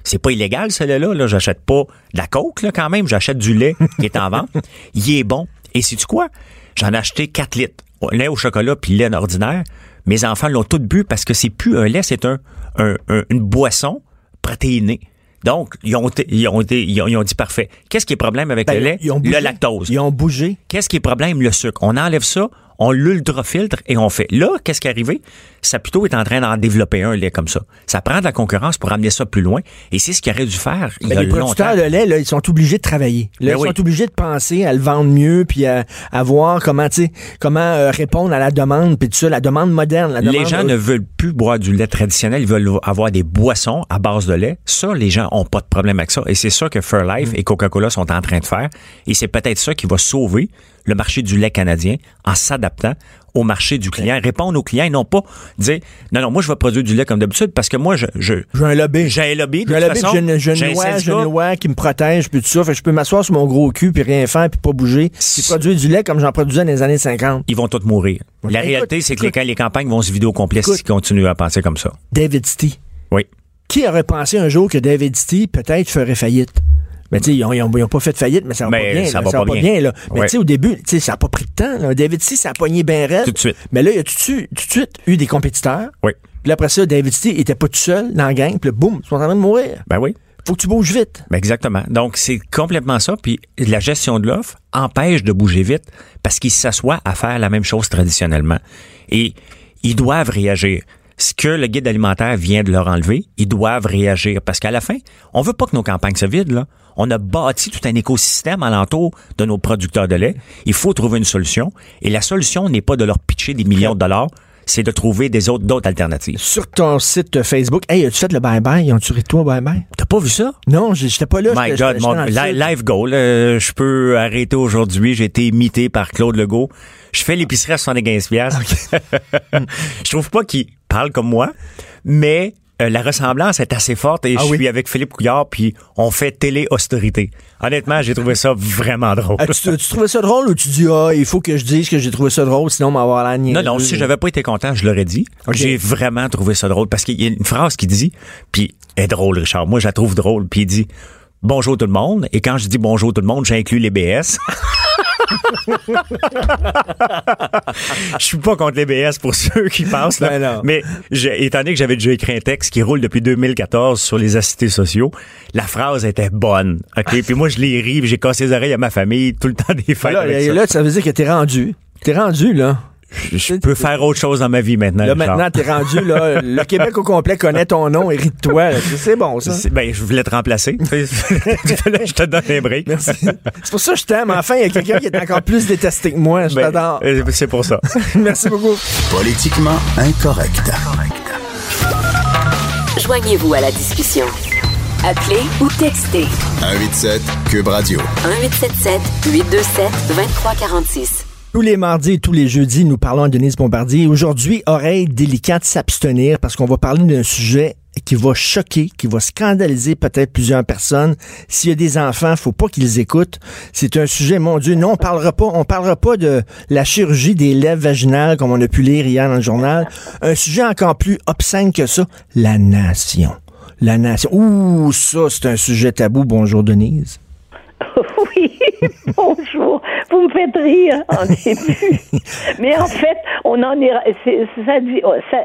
C'est pas illégal, ce lait-là. Là. J'achète pas de la coke, là, quand même. J'achète du lait qui est en (laughs) vente. Il est bon. Et sais-tu quoi? J'en ai acheté 4 litres. Lait au chocolat puis lait ordinaire. Mes enfants l'ont tout bu parce que c'est plus un lait, c'est un, un- un- une boisson protéinée. Donc, ils ont, ils ont, été- ils ont, ils ont dit parfait. Qu'est-ce qui est problème avec
Ben,
le lait?
ils ont bougé.
le lactose.
Ils ont bougé.
Qu'est-ce qui est problème? Le sucre. On enlève ça, On l'ultra-filtre et on fait. Là, qu'est-ce qui est arrivé? Saputo est en train d'en développer un lait comme ça. Ça prend de la concurrence pour amener ça plus loin. Et c'est ce qu'il aurait dû faire il y
Ben,
a
les producteurs
longtemps.
de lait, là, ils sont obligés de travailler. Là,
Ben
ils
oui.
sont obligés de penser à le vendre mieux, puis à, à voir comment, tu sais, comment euh, répondre à la demande, puis tout ça, la demande moderne. La
Les gens ne veulent plus boire du lait traditionnel, ils veulent avoir des boissons à base de lait. Ça, les gens ont pas de problème avec ça. Et c'est ça que Fairlife et Coca-Cola sont en train de faire. Et c'est peut-être ça qui va sauver le marché du lait canadien en s'adaptant au marché du client, répondre aux clients et non pas dire non, non, moi je vais produire du lait comme d'habitude parce que moi je, je
J'ai un lobby.
j'ai un lobby
J'ai un lobby, j'ai une, une loi, une loi qui me protège, puis tout ça. Fait que je peux m'asseoir sur mon gros cul, puis rien faire, puis pas bouger, puis produire du lait comme j'en produisais dans les années 50.
ils vont tous mourir. La
Écoute,
réalité, c'est que les,
écoute.
les campagnes vont se vider au complet s'ils continuent à penser comme ça.
David Stee.
Oui.
Qui aurait pensé un jour que David Stee peut-être ferait faillite? Mais tu sais, ils ont, ils ont- ils ont pas fait de faillite, mais ça va
Mais
pas bien.
ça
là,
va pas bien.
là. Mais
Ouais.
tu sais, au début, tu sais, ça a pas pris de temps. là. David Stee, ça a pogné bien raide.
Tout de suite.
Mais là, il y a tout de suite, tout de suite eu des compétiteurs.
Oui.
Puis après ça, David Stee était pas tout seul dans la gang. Puis là, boum, ils sont en train de mourir.
Ben oui.
Faut que tu bouges vite.
Ben exactement. Donc, c'est complètement ça. Puis la gestion de l'offre empêche de bouger vite parce qu'ils s'assoient à faire la même chose traditionnellement. Et ils doivent réagir. Ce que le guide alimentaire vient de leur enlever, ils doivent réagir. Parce qu'à la fin, on veut pas que nos campagnes se vident, là. On a bâti tout un écosystème alentour de nos producteurs de lait. Il faut trouver une solution. Et la solution n'est pas de leur pitcher des millions de dollars, c'est de trouver des autres, d'autres alternatives.
Sur ton site Facebook, hey, as-tu fait le bye-bye? Ils ont-tu toi bye-bye?
T'as pas vu ça?
Non, j'étais pas là.
My God, mon live goal. euh, je peux arrêter aujourd'hui. J'ai été imité par Claude Legault. Je fais l'épicerie à 75 piastres. (laughs) je trouve pas qu'il parle comme moi, mais euh, la ressemblance est assez forte et
Ah
je
oui.
suis avec Philippe Couillard puis on fait télé-austérité. Honnêtement, j'ai trouvé ça vraiment drôle.
Ah, tu, tu trouvais ça drôle ou tu dis, ah, il faut que je dise que j'ai trouvé ça drôle, sinon on va avoir la
Non,
niaiseuse.
non, si j'avais pas été content, je l'aurais dit. J'ai vraiment trouvé ça drôle parce qu'il y a une phrase qui dit, puis elle est drôle, Richard. Moi, je la trouve drôle. Puis il dit bonjour tout le monde. Et quand je dis bonjour tout le monde, j'inclus les BS. (laughs) Je suis pas contre les BS pour ceux qui pensent. Là.
Ben.
Mais étant donné que j'avais déjà écrit un texte qui roule depuis 2014 sur les assistés sociaux, la phrase était bonne. OK? Puis moi, je l'ai ri, j'ai cassé les oreilles à ma famille tout le temps des fêtes.
Là,
avec ça.
là, ça veut dire que t'es rendu. T'es rendu, là.
Je peux faire autre chose dans ma vie maintenant.
Là,
Richard.
maintenant, t'es rendu, là. (laughs) Le Québec au complet connaît ton nom et rit de toi. C'est bon, ça.
Ben, je voulais te remplacer. (laughs) (laughs) Là, je te donne un break.
Merci. C'est pour ça que je t'aime. Enfin, il y a quelqu'un qui est encore plus détesté que moi. Je
Ben,
t'adore.
euh, c'est pour ça.
Merci beaucoup.
Politiquement incorrect.
Joignez-vous à la discussion. Appelez ou textez
187 Cube Radio.
1877 827 2346.
Tous les mardis et tous les jeudis, nous parlons à Denise Bombardier. Aujourd'hui, oreille délicate s'abstenir parce qu'on va parler d'un sujet qui va choquer, qui va scandaliser peut-être plusieurs personnes. S'il y a des enfants, faut pas qu'ils écoutent. C'est un sujet, mon Dieu, non, on parlera pas, on parlera pas de la chirurgie des lèvres vaginales comme on a pu lire hier dans le journal. Un sujet encore plus obscène que ça, la nation. La nation. Ouh, ça, c'est un sujet tabou. Bonjour, Denise. (laughs)
Oui, bonjour. Vous me faites rire en (laughs) début. Mais en fait, on en est. ça, dit, oh, ça,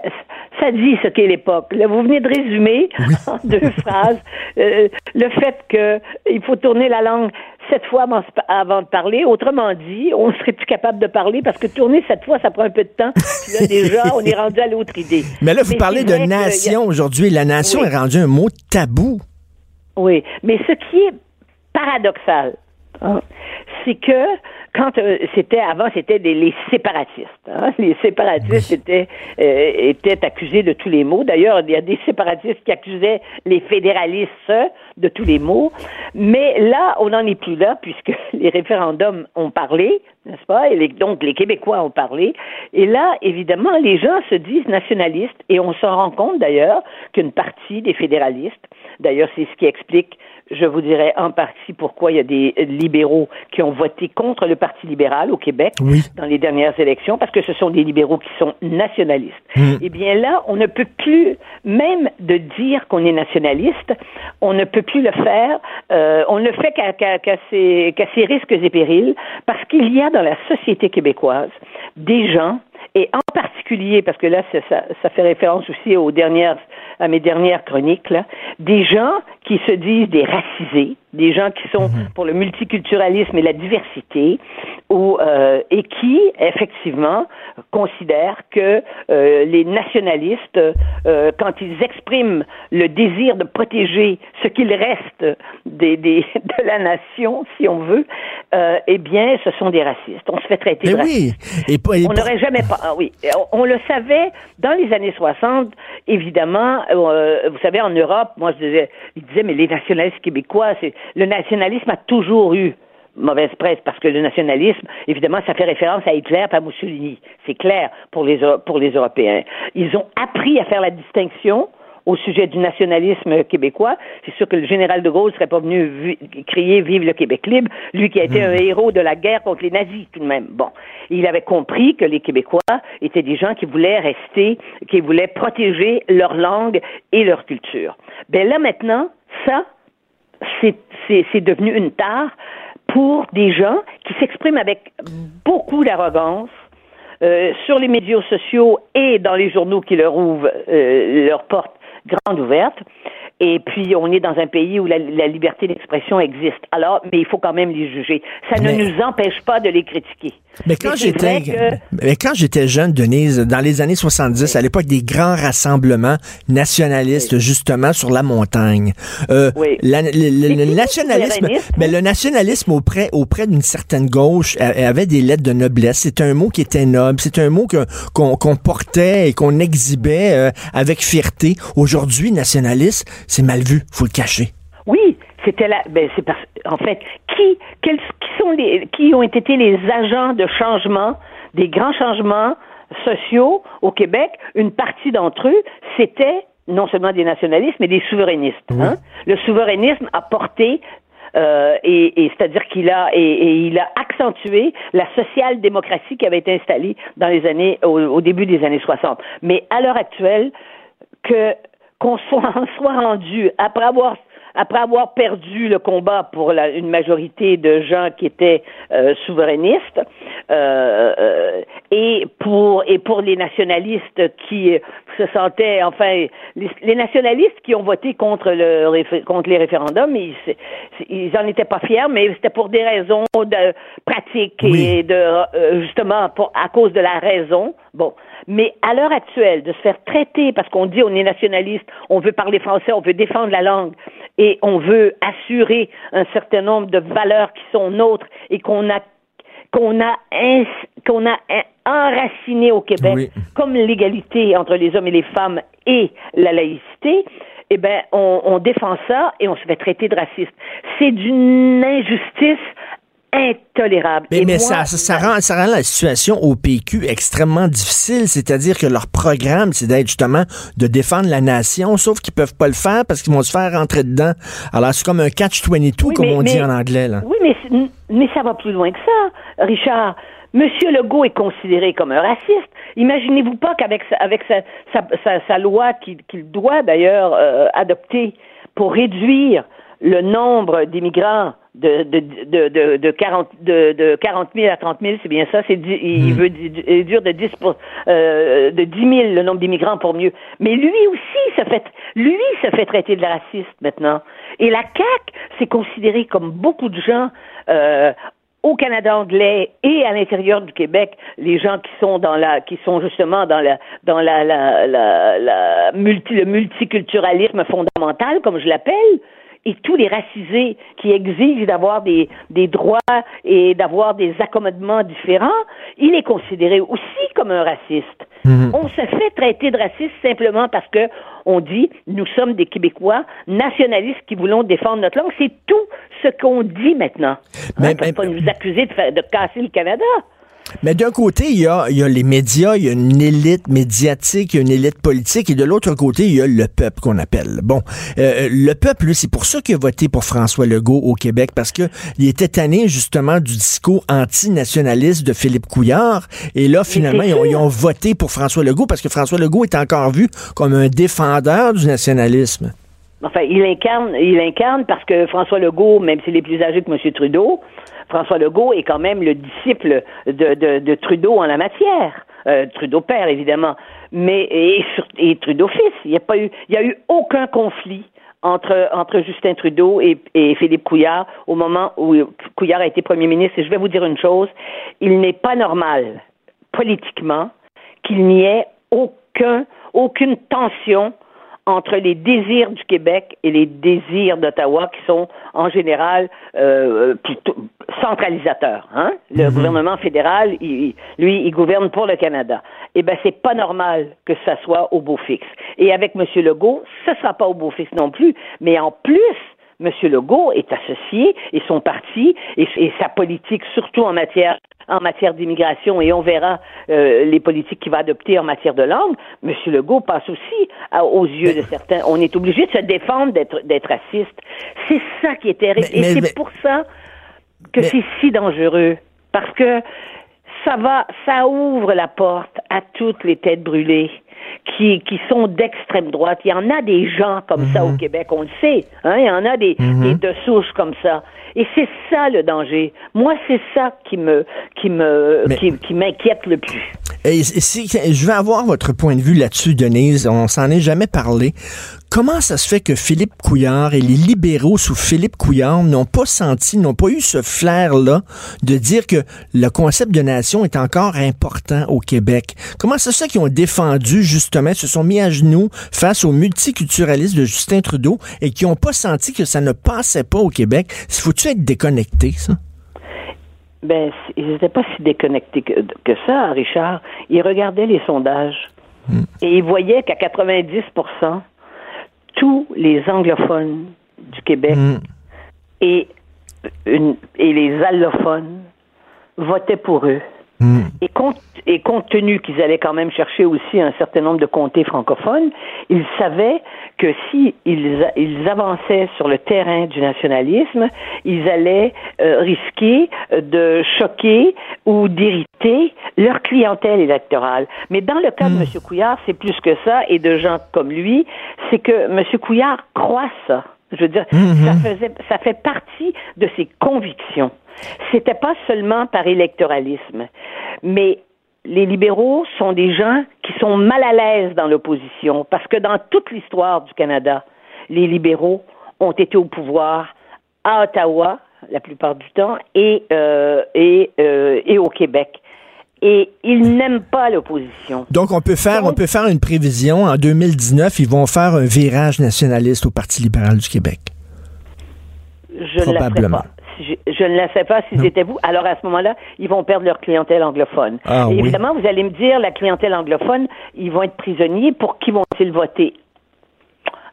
ça dit ce qu'est l'époque. Vous venez de résumer en deux (laughs) phrases euh, le fait qu'il faut tourner la langue sept fois avant, de parler. Autrement dit, on serait plus capable de parler parce que tourner sept fois, ça prend un peu de temps. Puis là, déjà, (laughs) on est rendu à l'autre idée.
Mais là, vous parlez de
que il a-
nation aujourd'hui. La nation
Oui.
est rendue un mot tabou.
Oui, mais ce qui est paradoxal, hein, c'est que quand euh, c'était avant, c'était des- les séparatistes. hein. (laughs) Les séparatistes étaient euh, étaient accusés de tous les maux. D'ailleurs, il y a des séparatistes qui accusaient les fédéralistes de tous les maux. Mais là, on n'en est plus là puisque (laughs) les référendums ont parlé, n'est-ce pas? Et les- donc les Québécois ont parlé. Et là, évidemment, les gens se disent nationalistes et on s'en rend compte d'ailleurs qu'une partie des fédéralistes, d'ailleurs, c'est ce qui explique je vous dirais en partie pourquoi il y a des libéraux qui ont voté contre le Parti libéral au Québec
Oui.
dans les dernières élections, parce que ce sont des libéraux qui sont nationalistes. Eh bien là, on ne peut plus, même de dire qu'on est nationaliste, on ne peut plus le faire. euh, on ne le fait qu'à qu'à ses risques et périls, parce qu'il y a dans la société québécoise des gens et en particulier, parce que là, ça, ça, fait référence aussi aux dernières, à mes dernières chroniques, là, des gens qui se disent des racisés, des gens qui sont
Mhm.
pour le multiculturalisme et la diversité, ou, euh, et qui, effectivement, considèrent que euh, les nationalistes, euh, quand ils expriment le désir de protéger ce qu'il reste des, des, (laughs) de la nation, si on veut, euh, eh bien, ce sont des racistes. On se fait traiter
Mais
de racistes.
oui. Et, pas- et
On n'aurait jamais pas. ah oui, on, on le savait dans les années 60. Évidemment, euh, vous savez, en Europe, moi je disais, ils disaient, mais les nationalistes québécois, c'est le nationalisme a toujours eu mauvaise presse parce que le nationalisme, évidemment, ça fait référence à Hitler à Mussolini. C'est clair pour les pour les Européens. Ils ont appris à faire la distinction au sujet du nationalisme québécois. C'est sûr que le général de Gaulle serait pas venu vi- crier Vive le Québec libre, lui qui a été un héros de la guerre contre les nazis tout de même. Bon, il avait compris que les Québécois étaient des gens qui voulaient rester, qui voulaient protéger leur langue et leur culture. Ben là maintenant, ça, c'est devenu une tare pour des gens qui s'expriment avec beaucoup d'arrogance euh, sur les médias sociaux et dans les journaux qui leur ouvrent euh, leurs portes grandes ouvertes. Et puis, on est dans un pays où la, la liberté d'expression existe. Alors, mais il faut quand même les juger. Ça
Mais-
ne nous empêche pas de les critiquer.
Mais quand j'étais
que-
mais quand j'étais jeune, Denise, dans les années 70, à l'époque des grands rassemblements nationalistes, justement, sur la montagne, euh,
Oui.
la- le, nationalisme, mais le nationalisme auprès, auprès d'une certaine gauche avait des lettres de noblesse. C'est un mot qui était noble. C'est un mot qu'on portait et qu'on exhibait euh, avec fierté. Aujourd'hui, nationaliste, c'est mal vu. Faut le cacher.
Oui, c'était là. Ben, c'est parce, en fait, qui, quels, qui sont les, qui ont été les agents de changement, des grands changements sociaux au Québec? Une partie d'entre eux, c'était non seulement des nationalistes, mais des souverainistes. hein? Le souverainisme a porté euh, et, et c'est-à-dire qu'il a et, et il a accentué la social-démocratie qui avait été installée dans les années au, au début des années 60. Mais à l'heure actuelle, que qu'on soit, (laughs) soit rendu après avoir après avoir perdu le combat pour la- une majorité de gens qui étaient euh, souverainistes euh, euh, et pour et pour les nationalistes qui se sentaient enfin les, les nationalistes qui ont voté contre le contre les référendums ils ils en étaient pas fiers mais c'était pour des raisons de pratiques
Oui.
et de euh, justement pour à cause de la raison bon mais à l'heure actuelle, de se faire traiter parce qu'on dit on est nationaliste, on veut parler français, on veut défendre la langue et on veut assurer un certain nombre de valeurs qui sont nôtres et qu'on a qu'on a qu'on a en- enraciné au Québec,
Oui.
comme l'égalité entre les hommes et les femmes et la laïcité, eh ben on, on défend ça et on se fait traiter de raciste. C'est d'une injustice intolérable.
Mais,
Et
mais
moi,
ça, ça, ça rend, ça rend la situation au PQ extrêmement difficile, c'est-à-dire que leur programme, c'est d'être justement de défendre la nation, sauf qu'ils peuvent pas le faire parce qu'ils vont se faire rentrer dedans. Alors c'est comme un catch-22,
Oui,
comme
mais-
on dit en anglais. Là.
Oui, mais, mais ça va plus loin que ça, Richard. Monsieur Legault est considéré comme un raciste. Imaginez-vous pas qu'avec sa, avec sa, sa, sa- sa loi qu'il qu'il doit d'ailleurs euh, adopter pour réduire le nombre d'immigrants de, de, de, de, de, 40, de, de 40 000 à 30 000, c'est bien ça. C'est dix- il veut di- réduire de 10, pour- euh, de 10 000 le nombre d'immigrants pour mieux. Mais lui aussi se fait, lui se fait traiter de raciste maintenant. Et la CAQ, c'est considéré comme beaucoup de gens euh, au Canada anglais et à l'intérieur du Québec, les gens qui sont dans la, qui sont justement dans la, dans la, la, la, la multi, le multiculturalisme fondamental, comme je l'appelle, et tous les racisés qui exigent d'avoir des, des droits et d'avoir des accommodements différents, il est considéré aussi comme un raciste. On se fait traiter de raciste simplement parce que on dit nous sommes des Québécois nationalistes qui voulons défendre notre langue. C'est tout ce qu'on dit maintenant.
Mais-
Hein,
mais-
pas nous accuser de, faire- de casser le Canada.
Mais d'un côté, il y a, il y a les médias, il y a une élite médiatique, il y a une élite politique, et de l'autre côté, il y a le peuple qu'on appelle. Bon, euh, le peuple, lui, c'est pour ça qu'il a voté pour François Legault au Québec, parce que il était tanné justement du discours antinationaliste de Philippe Couillard, et là, finalement, ils ont, ils ont voté pour François Legault, parce que François Legault est encore vu comme un défendeur du nationalisme.
Enfin, il incarne, il incarne parce que François Legault, même s'il est plus âgé que M. Trudeau, François Legault est quand même le disciple de, de, de Trudeau en la matière. Euh, Trudeau père, évidemment, mais et, Trudeau fils. Il n'y a pas eu, aucun conflit entre, Justin Trudeau et, et Philippe Couillard au moment où Couillard a été premier ministre. Et je vais vous dire une chose, il n'est pas normal, politiquement, qu'il n'y ait aucun, aucune tension entre les désirs du Québec et les désirs d'Ottawa, qui sont en général euh, plutôt centralisateurs. Hein? Le
Mhm.
gouvernement fédéral, il- lui, il gouverne pour le Canada. Eh bien, c'est pas normal que ça soit au beau fixe. Et avec M. Legault, ce sera pas au beau fixe non plus. Mais en plus, M. Legault est associé et son parti et, et sa politique, surtout en matière en matière d'immigration et on verra euh, les politiques qu'il va adopter en matière de langue. M. Legault passe aussi à- aux yeux de certains. On est obligé de se défendre d'être raciste. C'est ça qui est terrible.
Mais-
et c'est pour ça que c'est si dangereux. Parce que ça va, ça ouvre la porte à toutes les têtes brûlées qui, qui sont d'extrême droite. Il y en a des gens comme ça
Mhm.
au Québec, on le sait. Hein? Il y en a des, des de souches comme ça. Et c'est ça le danger. Moi, c'est ça qui me, qui me,
Mais-
qui, qui m'inquiète le plus.
Et, si- je vais avoir votre point de vue là-dessus, Denise. On s'en est jamais parlé. Comment ça se fait que Philippe Couillard et les libéraux sous Philippe Couillard n'ont pas senti, n'ont pas eu ce flair-là de dire que le concept de nation est encore important au Québec? Comment ça se fait qu'ils ont défendu, justement, se sont mis à genoux face au multiculturalisme de Justin Trudeau et qui n'ont pas senti que ça ne passait pas au Québec? Faut-tu être déconnecté, ça?
Ben, ils n'étaient pas si déconnectés que, que ça, Richard. Ils regardaient les sondages et ils voyaient qu'à 90% tous les anglophones du Québec
Mm.
et, une- et les allophones votaient pour eux.
Mm.
Et compte, et compte tenu qu'ils allaient quand même chercher aussi un certain nombre de comtés francophones, ils savaient que si ils, avançaient sur le terrain du nationalisme, ils allaient euh, risquer euh, de choquer ou d'irriter leur clientèle électorale. Mais dans le cas de M. Couillard, c'est plus que ça, et de gens comme lui, c'est que M. Couillard croit ça. Je veux dire, ça faisait, ça fait partie de ses convictions. C'était pas seulement par électoralisme, mais les libéraux sont des gens qui sont mal à l'aise dans l'opposition, parce que dans toute l'histoire du Canada, les libéraux ont été au pouvoir à Ottawa la plupart du temps et euh, et euh, et au Québec. Et ils n'aiment pas l'opposition.
Donc, on peut faire, on peut faire une prévision. En 2019, ils vont faire un virage nationaliste au Parti libéral du Québec.
Je ne la
Probablement.
pas. Je, je ne la sais pas si c'était vous. Alors à ce moment-là, ils vont perdre leur clientèle anglophone.
Ah,
Et
oui.
évidemment, vous allez me dire, la clientèle anglophone, ils vont être prisonniers. Pour qui vont-ils voter?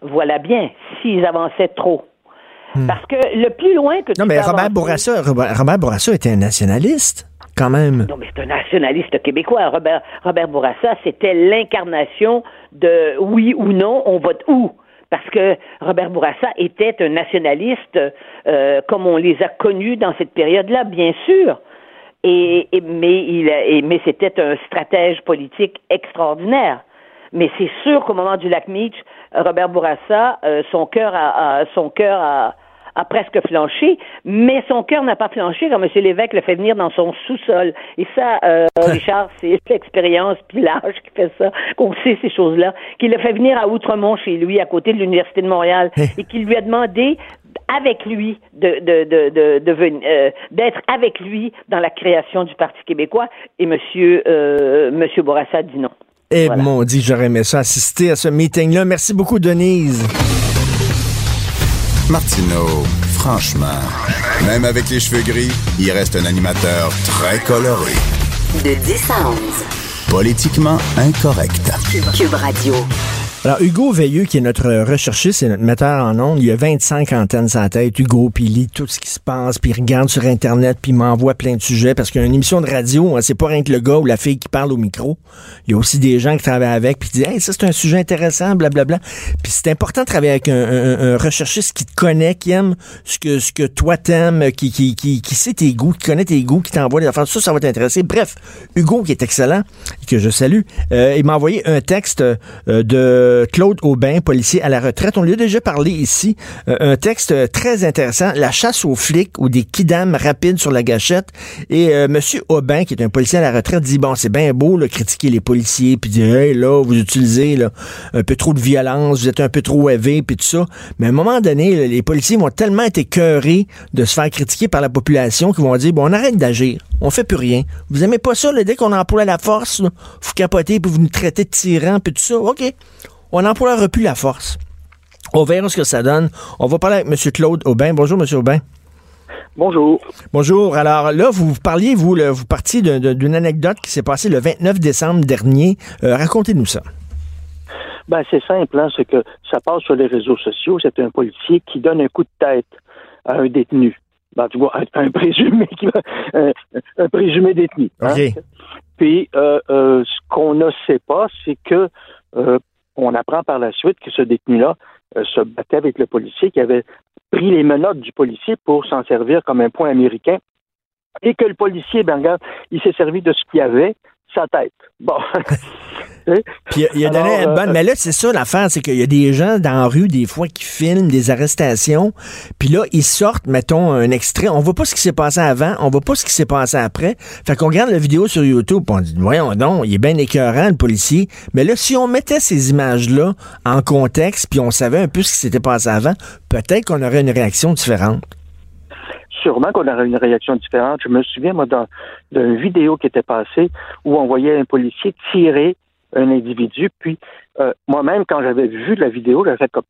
Voilà bien, s'ils avançaient trop. Parce que le plus loin que
Hmm. Non,
tu
mais Robert
avancer-
Bourassa, Robert, Robert Bourassa était un nationaliste, quand même.
Non, mais c'est un nationaliste québécois. Robert, Robert Bourassa, c'était l'incarnation de oui ou non, on vote où? Parce que Robert Bourassa était un nationaliste euh, comme on les a connus dans cette période-là, bien sûr. Et, mais mais c'était un stratège politique extraordinaire. Mais c'est sûr qu'au moment du lac Meach, Robert Bourassa, euh, son cœur a, a- son cœur a, a presque flanché, mais son cœur n'a pas flanché quand M. Lévesque le fait venir dans son sous-sol. Et ça, euh, (laughs) Richard, c'est l'expérience puis l'âge qui fait ça, qu'on sait ces choses-là, qu'il le fait venir à Outremont chez lui, à côté de l'Université de Montréal, et qu'il lui a demandé avec lui de, de, de, de, de ven- euh, d'être avec lui dans la création du Parti québécois. Et Monsieur euh, Monsieur Bourassa dit non.
Eh,
Voilà.
mon dit, j'aurais aimé ça assister à ce meeting-là. Merci beaucoup, Denise.
Martineau, franchement, même avec les cheveux gris, il reste un animateur très coloré.
De 10 à 11.
Politiquement incorrect.
Cube Radio.
Alors, Hugo Veilleux, qui est notre recherchiste, c'est notre metteur en ondes, il a 25 antennes la tête. Hugo, puis il lit tout ce qui se passe, puis il regarde sur Internet, puis il m'envoie plein de sujets, parce qu'une émission de radio, hein, c'est pas rien que le gars ou la fille qui parle au micro. Il y a aussi des gens qui travaillent avec, puis qui disent « Hey, ça, c'est un sujet intéressant, blablabla. » Puis c'est important de travailler avec un, un- recherchiste qui te connaît, qui aime ce que, ce que toi t'aimes, qui, qui, qui, qui sait tes goûts, qui connaît tes goûts, qui t'envoie des affaires. Ça, ça va t'intéresser. Bref, Hugo, qui est excellent, et que je salue, euh, il m'a envoyé un texte euh, de euh, Claude Aubin, policier à la retraite. On lui a déjà parlé ici. Euh, un texte très intéressant, La chasse aux flics ou des kidams rapides sur la gâchette. Et euh, Monsieur Aubin, qui est un policier à la retraite, dit, bon, c'est bien beau, là, critiquer les policiers, puis dire, hey, là, vous utilisez un peu trop de violence, vous êtes un peu trop élevé, puis tout ça. Mais à un moment donné, les policiers vont tellement être écœurés de se faire critiquer par la population qu'ils vont dire, bon, on arrête d'agir. On fait plus rien. Vous aimez pas ça, là, dès qu'on emploie la force, là, vous capotez, puis vous nous traitez de tyrans, puis tout ça. OK. On n'emploiera plus la force. On verra ce que ça donne. On va parler avec M. Claude Aubin. Bonjour, M. Aubin.
Bonjour.
Bonjour. Alors là, vous parliez, vous, là, vous partiez d'une anecdote qui s'est passée le 29 décembre dernier. Euh, Racontez-nous ça.
Ben, c'est simple, hein, c'est que ça passe sur les réseaux sociaux. C'est un policier qui donne un coup de tête à un détenu. Ben, tu vois, un, présumé qui un, un, présumé détenu. Hein. Puis euh, euh, ce qu'on ne sait pas, c'est que euh, on apprend par la suite que ce détenu-là se battait avec le policier qui avait pris les menottes du policier pour s'en servir comme un point américain et que le policier, ben regarde, il s'est servi de ce qu'il avait, sa tête. Bon. (laughs)
Puis il a donné une bonne. Euh, mais là, c'est ça l'affaire, c'est qu'il y a des gens dans la rue, des fois, qui filment des arrestations. Puis là, ils sortent, mettons, un extrait. On voit pas ce qui s'est passé avant, on voit pas ce qui s'est passé après. Fait qu'on regarde la vidéo sur YouTube, on dit, voyons non, il est bien écœurant, le policier. Mais là, si on mettait ces images-là en contexte, puis on savait un peu ce qui s'était passé avant, peut-être qu'on aurait une réaction différente
sûrement qu'on aurait une réaction différente. Je me souviens, moi, d'une vidéo qui était passée où on voyait un policier tirer un individu, puis euh, moi-même, quand j'avais vu la vidéo, j'avais fait comme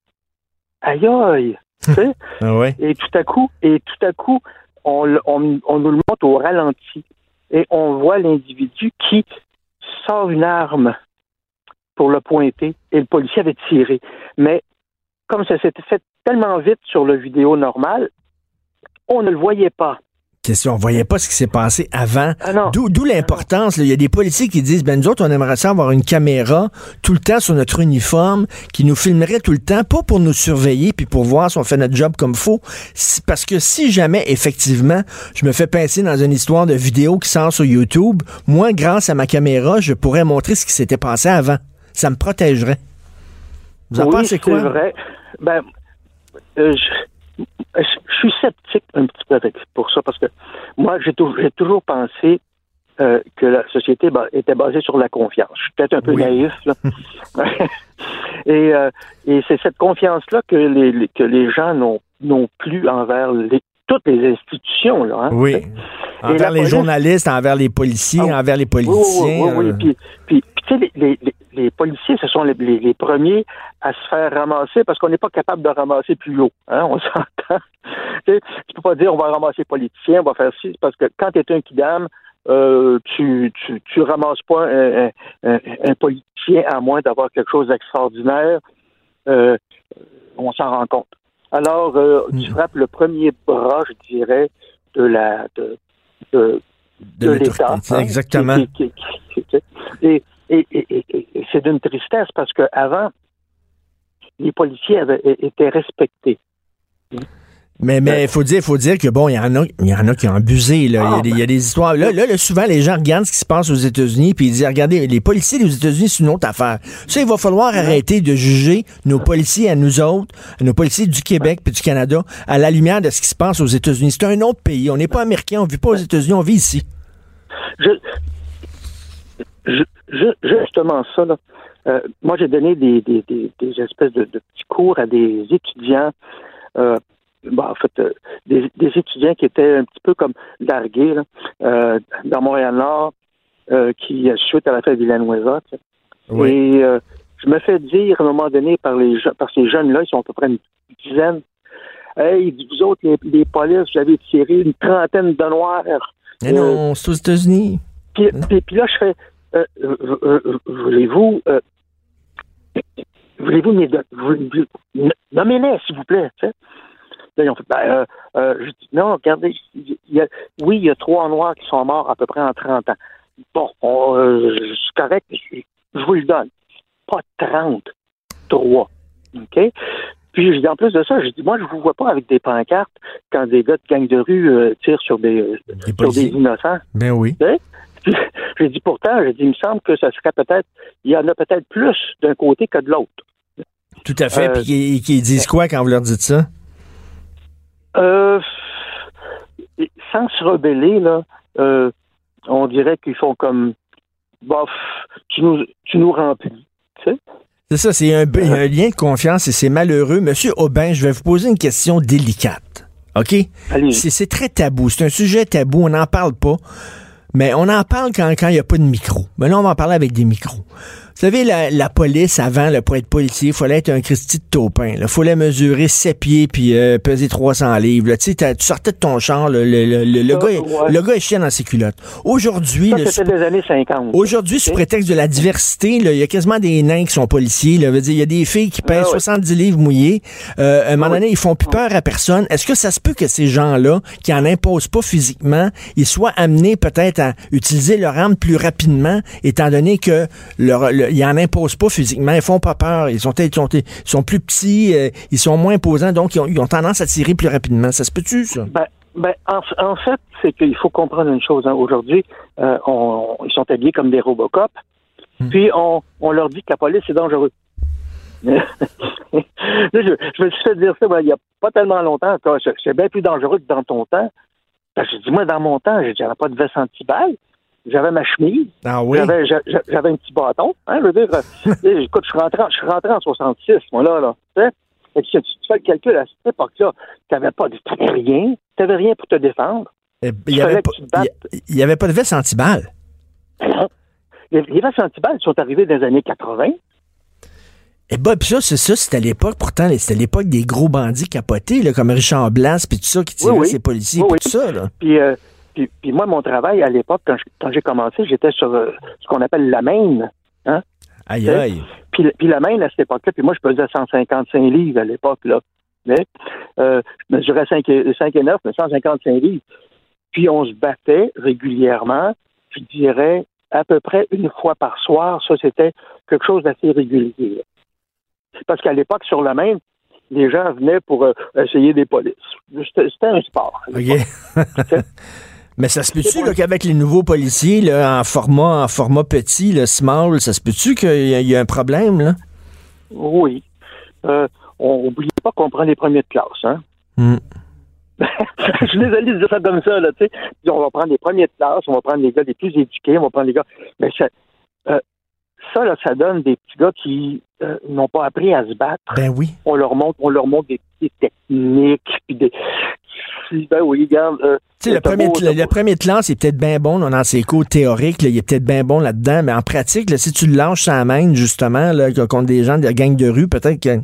aïe aïe, (laughs) tu sais?
Ah
et tout à coup, et tout à coup, on, on, on nous le montre au ralenti et on voit l'individu qui sort une arme pour le pointer et le policier avait tiré. Mais comme ça s'était fait tellement vite sur la vidéo normale, on ne le voyait pas.
Question, on voyait pas ce qui s'est passé avant. Ah d'où l'importance. Il y a des policiers qui disent, ben nous autres, on aimerait ça avoir une caméra tout le temps sur notre uniforme qui nous filmerait tout le temps, pas pour nous surveiller puis pour voir si on fait notre job comme faut. Parce que si jamais, effectivement, je me fais pincer dans une histoire de vidéo qui sort sur YouTube, moi, grâce à ma caméra, je pourrais montrer ce qui s'était passé avant. Ça me protégerait.
Vous en pensez quoi? C'est vrai. Ben, euh, je, suis sceptique un petit peu avec, pour ça, parce que moi, j'ai toujours pensé euh, que la société était basée sur la confiance. Je suis peut-être un peu naïf, là. (laughs) et, euh, et c'est cette confiance-là que les, que les gens n'ont plus envers les, toutes les institutions. Là, hein.
Oui. Envers les journalistes, envers les policiers, ah envers les politiciens.
Oui, oui, oui. Puis, puis, tu sais, les, les, les, policiers, ce sont les, les, premiers à se faire ramasser parce qu'on n'est pas capable de ramasser plus haut. Hein, on (laughs) s'entend. tu sais, tu peux pas dire on va ramasser les politiciens, on va faire ci, parce que quand tu es un kidam, euh, tu, tu, tu ramasses pas un, un, un politicien à moins d'avoir quelque chose d'extraordinaire. Euh, on s'en rend compte. Alors, euh, tu mm. frappes le premier bras, je dirais, de la de, de, de, l'État.
Hein, exactement.
et, et, et, et c'est d'une tristesse parce qu'avant, les policiers avaient, étaient respectés.
Mais mais il faut dire faut dire que bon il y en a il y en a qui ont abusé là. Il, y a des, histoires. Là, là, souvent les gens regardent ce qui se passe aux États-Unis puis ils disent regardez les policiers des États-Unis c'est une autre affaire. Ça il va falloir arrêter de juger nos policiers à nous autres nos policiers du Québec puis du Canada à la lumière de ce qui se passe aux États-Unis. C'est un autre pays. On n'est pas américain on vit pas aux États-Unis on vit ici.
Je, je, justement ça là euh, moi j'ai donné des, des, des, des espèces de, de, petits cours à des étudiants euh, bah, en fait, euh, des, des, étudiants qui étaient un petit peu comme largués là, euh, dans Montréal-Nord, euh, qui suite à la fête Villanueva. Oui. Et euh, je me fais dire à un moment donné par les par ces jeunes-là, ils sont à peu près une dizaine. Hey, vous autres, les, les polices, j'avais tiré une trentaine de noirs.
Mais non, c'est aux États-Unis.
Puis, puis, là, je fais voulez-vous voulez-vous nommer-les, s'il vous plaît. Ils ont fait, ben, euh, euh, je dis, non, regardez, il y a, oui, il y a trois Noirs qui sont morts à peu près en 30 ans. Bon, euh, c'est correct, je, vous le donne. Pas 30, trois. OK? Puis, je dis, en plus de ça, je dis, moi, je vous vois pas avec des pancartes quand des gars de gang de rue tirent sur des, sur des innocents.
Ben oui.
J'ai (laughs) dit pourtant, j'ai dit, il me semble que ça serait peut-être, il y en a peut-être plus d'un côté que de l'autre.
Tout à fait.
Euh,
Puis disent quoi quand vous leur dites ça?
Euh, sans se rebeller, là, euh, on dirait qu'ils font comme bof, tu nous, tu nous remplis. Tu sais?
C'est ça, c'est un, lien de confiance et c'est malheureux. Monsieur Aubin, je vais vous poser une question délicate. OK? C'est très tabou. C'est un sujet tabou. On n'en parle pas. Mais on en parle quand quand il n'y a pas de micro. Mais là, on va en parler avec des micros. Vous savez, la, la police, avant, là, pour être policier, il fallait être un Christy de taupin. Il fallait mesurer 7 pieds puis euh, peser 300 livres. là. Tu sais, t'as- tu sortais de ton char, le, le, le, le- le gars,
ouais.
le gars est chien dans ses culottes. Aujourd'hui,
Ça,
le
c'était des années 50.
Aujourd'hui, sous prétexte de la diversité, là, il y a quasiment des nains qui sont policiers. Là, veut dire, il y a des filles qui pèsent
Ah ouais.
70 livres mouillés. Euh, à un moment
oui.
donné, ils font plus peur à personne. Est-ce que ça se peut que ces gens-là, qui en imposent pas physiquement, ils soient amenés peut-être à utiliser leur arme plus rapidement, étant donné que leur, le- ils en imposent pas physiquement, ils font pas peur, ils sont, ils sont, ils sont plus petits, euh, ils sont moins imposants, donc ils ont, ils ont tendance à tirer plus rapidement. Ça se peut-tu, ça?
Ben, ben, en, en fait, c'est qu'il faut comprendre une chose. hein. Aujourd'hui, euh, on- ils sont habillés comme des Robocop, puis on, on leur dit que la police est dangereux. (laughs) Là, je, je me suis fait dire ça ben, il n'y a pas tellement longtemps. C'est c'est bien plus dangereux que dans ton temps. Ben, j'ai dit, moi, dans mon temps, j'ai dit, j'avais pas de veste anti-balle. J'avais ma chemise.
Ah oui?
J'avais, j'a- j'a- j'avais un petit bâton. Hein, je veux dire, euh, (laughs) écoute, je suis rentré, en- je suis rentré en 66, moi, là, là. Tu sais? Si tu, fais le calcul à cette époque-là, t'avais pas, t'avais rien. T'avais rien pour te défendre.
Eh, Il y avait pas, avait de veste anti-balle.
Les, les vestes antiballes sont arrivées dans les années 80.
Et bah, pis ça, c'est ça, c'était à l'époque, pourtant, c'était l'époque des gros bandits capotés, là, comme Richard Blas, puis tout ça, qui tirait
Oui, oui.
ses policiers,
Oui,
tout ça, là.
Puis, euh, puis, puis moi, mon travail à l'époque, quand, j'ai commencé, j'étais sur euh, ce qu'on appelle la Maine.
Aïe,
Ok.
aïe.
Puis, puis la Maine, à cette époque-là, puis moi, je pesais 155 livres à l'époque, là. Mais, euh, je mesurais 5 et, 5 et 9, mais 155 livres. Puis on se battait régulièrement, je dirais à peu près une fois par soir. Ça, c'était quelque chose d'assez régulier. Parce qu'à l'époque, sur la Maine, les gens venaient pour euh, essayer des polices. C'était un sport. (laughs)
Mais ça se peut-tu, qu'avec les nouveaux policiers, là, en format, en format petit, le small, ça se peut-tu qu'il y, a- il y a un problème, là?
Oui. Euh, on n'oublie pas qu'on prend les premiers de classe, hein?
Hmm. (laughs)
je suis désolé de dire ça comme ça, là, tu sais. On va prendre les premiers de classe, on va prendre les gars les plus éduqués, on va prendre les gars. Mais ça, euh, ça, là, ça donne des petits gars qui euh, n'ont pas appris à se battre.
Ben oui.
On leur montre, on leur montre des petites techniques, puis des. Ben oui, regarde. euh,
Tu sais, le premier,
beau-
le premier il est peut-être bien bon là, dans ses cours théoriques, là, il est peut-être bien bon là-dedans, mais en pratique, là, si tu le lâches sans main, justement, là, contre des gens de la gang de rue, peut-être que.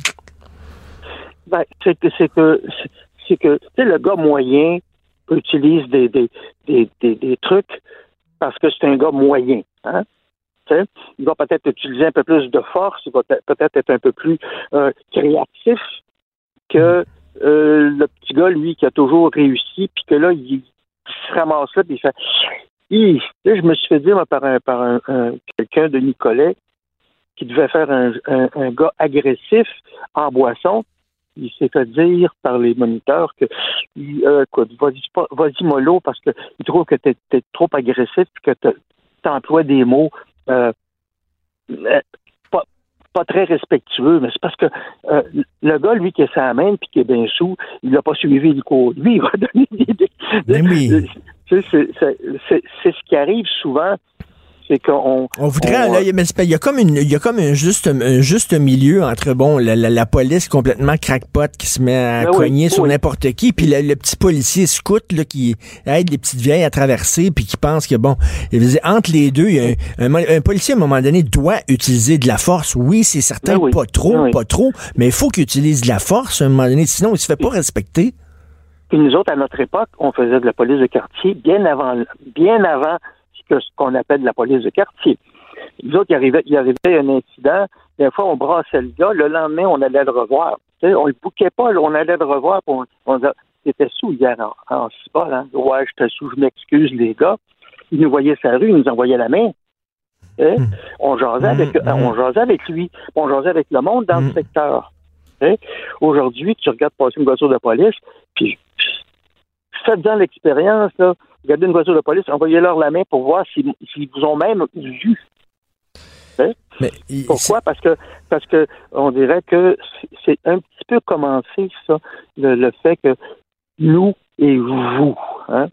Ben, c'est que c'est que c'est- que tu sais le gars moyen utilise des des, des, des, des trucs parce que c'est un gars moyen, hein. Il va peut-être utiliser un peu plus de force, il va peut- peut-être être un peu plus euh, créatif que euh, le petit gars lui qui a toujours réussi puis que là il, se ramasse là puis il fait! Là, je me suis fait dire par un par un, un- quelqu'un de Nicolet qui devait faire un, un, gars agressif en boisson il s'est fait dire par les moniteurs que euh, écoute, vas-y vas-y mollo parce que il trouve que t'es es trop agressif et que tu emploies des mots euh, euh, pas, très respectueux, mais c'est parce que euh, le gars, lui, qui est sa main puis qui est bien sous, il n'a pas suivi le cours. Lui, il va donner des. des-
Ben oui.
C'est ce qui arrive souvent, c'est qu'on.
On voudrait,
on-
là, il y a- mais c'est pas- il y a comme une, il y a comme un juste, un juste milieu entre bon, la, la- la police complètement crackpot qui se met à
Ben oui,
cogner sur
oui.
n'importe qui, puis le, le petit policier scout là qui aide les petites vieilles à traverser, puis qui pense que bon, entre les deux, il y a un, un- un policier à un moment donné doit utiliser de la force. Oui, c'est certain,
Ben oui,
pas trop,
ben
pas trop, mais il faut qu'il utilise de la force à un moment donné, sinon il se fait pas respecter.
Puis nous autres, à notre époque, on faisait de la police de quartier bien avant, bien avant que ce qu'on appelle la police de quartier. Nous autres, il arrivait, il arrivait un incident. Des fois, on brassait le gars. Le lendemain, on allait le revoir. Tu sais, on le bouquait pas. là, on allait le revoir. on, on disait, T'étais sous hier en, en cibole, hein? Ouais, j'étais sous. Je m'excuse, les gars. Ils nous voyaient sa rue. Ils nous envoyaient la main. Sais, On jasait avec,
Mm, mm.
on jasait avec lui. On jasait avec le monde dans le secteur. Tu sais, Aujourd'hui, tu regardes passer une voiture de police, puis faites-en l'expérience, là. Regardez une voiture de police, envoyez-leur la main pour voir s'ils vous ont même vu. Hein?
Mais
Pourquoi? Parce que parce que on dirait que c'est- un petit peu commencé, ça, le, le fait que nous et vous. Hein?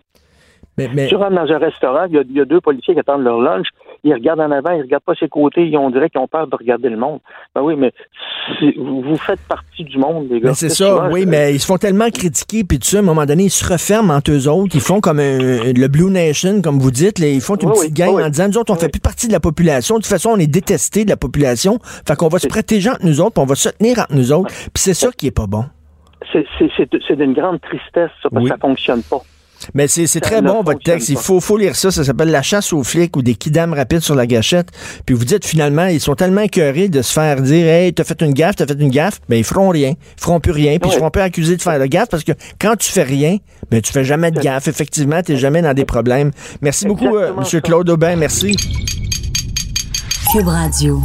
Mais, mais-
Tu rentres dans un restaurant, il y, y a deux policiers qui attendent leur lunch, ils regardent en avant, ils regardent pas ses côtés, ils on dirait qu'ils ont peur de regarder le monde. Ben oui, mais vous, faites partie du monde, les gars.
Mais c'est ça,
souvent,
oui, mais ils se font tellement critiquer, puis tout ça, à un moment donné, ils se referment entre eux autres. Ils font comme un- le Blue Nation, comme vous dites. là, ils font une
Oui,
petite gang
oui,
en disant, nous autres, on
oui.
fait plus partie de la population. De toute façon, on est détesté de la population. Fait qu'on va se protéger entre nous autres, puis on va se tenir entre nous autres. Puis c'est ça qui est pas bon.
C'est- d'une grande tristesse, ça, parce que ça fonctionne pas.
Mais c'est très bon, votre texte. Il faut, faut lire ça. Ça s'appelle La chasse aux flics ou des kidams rapides sur la gâchette. Puis vous dites finalement, ils sont tellement écœurés de se faire dire Hey, t'as fait une gaffe, t'as fait une gaffe. Ben, ils feront rien. Ils feront plus rien. Puis ils
Ouais.
seront plus accusés de faire de gaffe parce que quand tu fais rien, ben, tu fais jamais de gaffe. Effectivement, t'es jamais dans des problèmes. Merci beaucoup, euh,
ça.
Claude Aubin. Merci.
Cube Radio.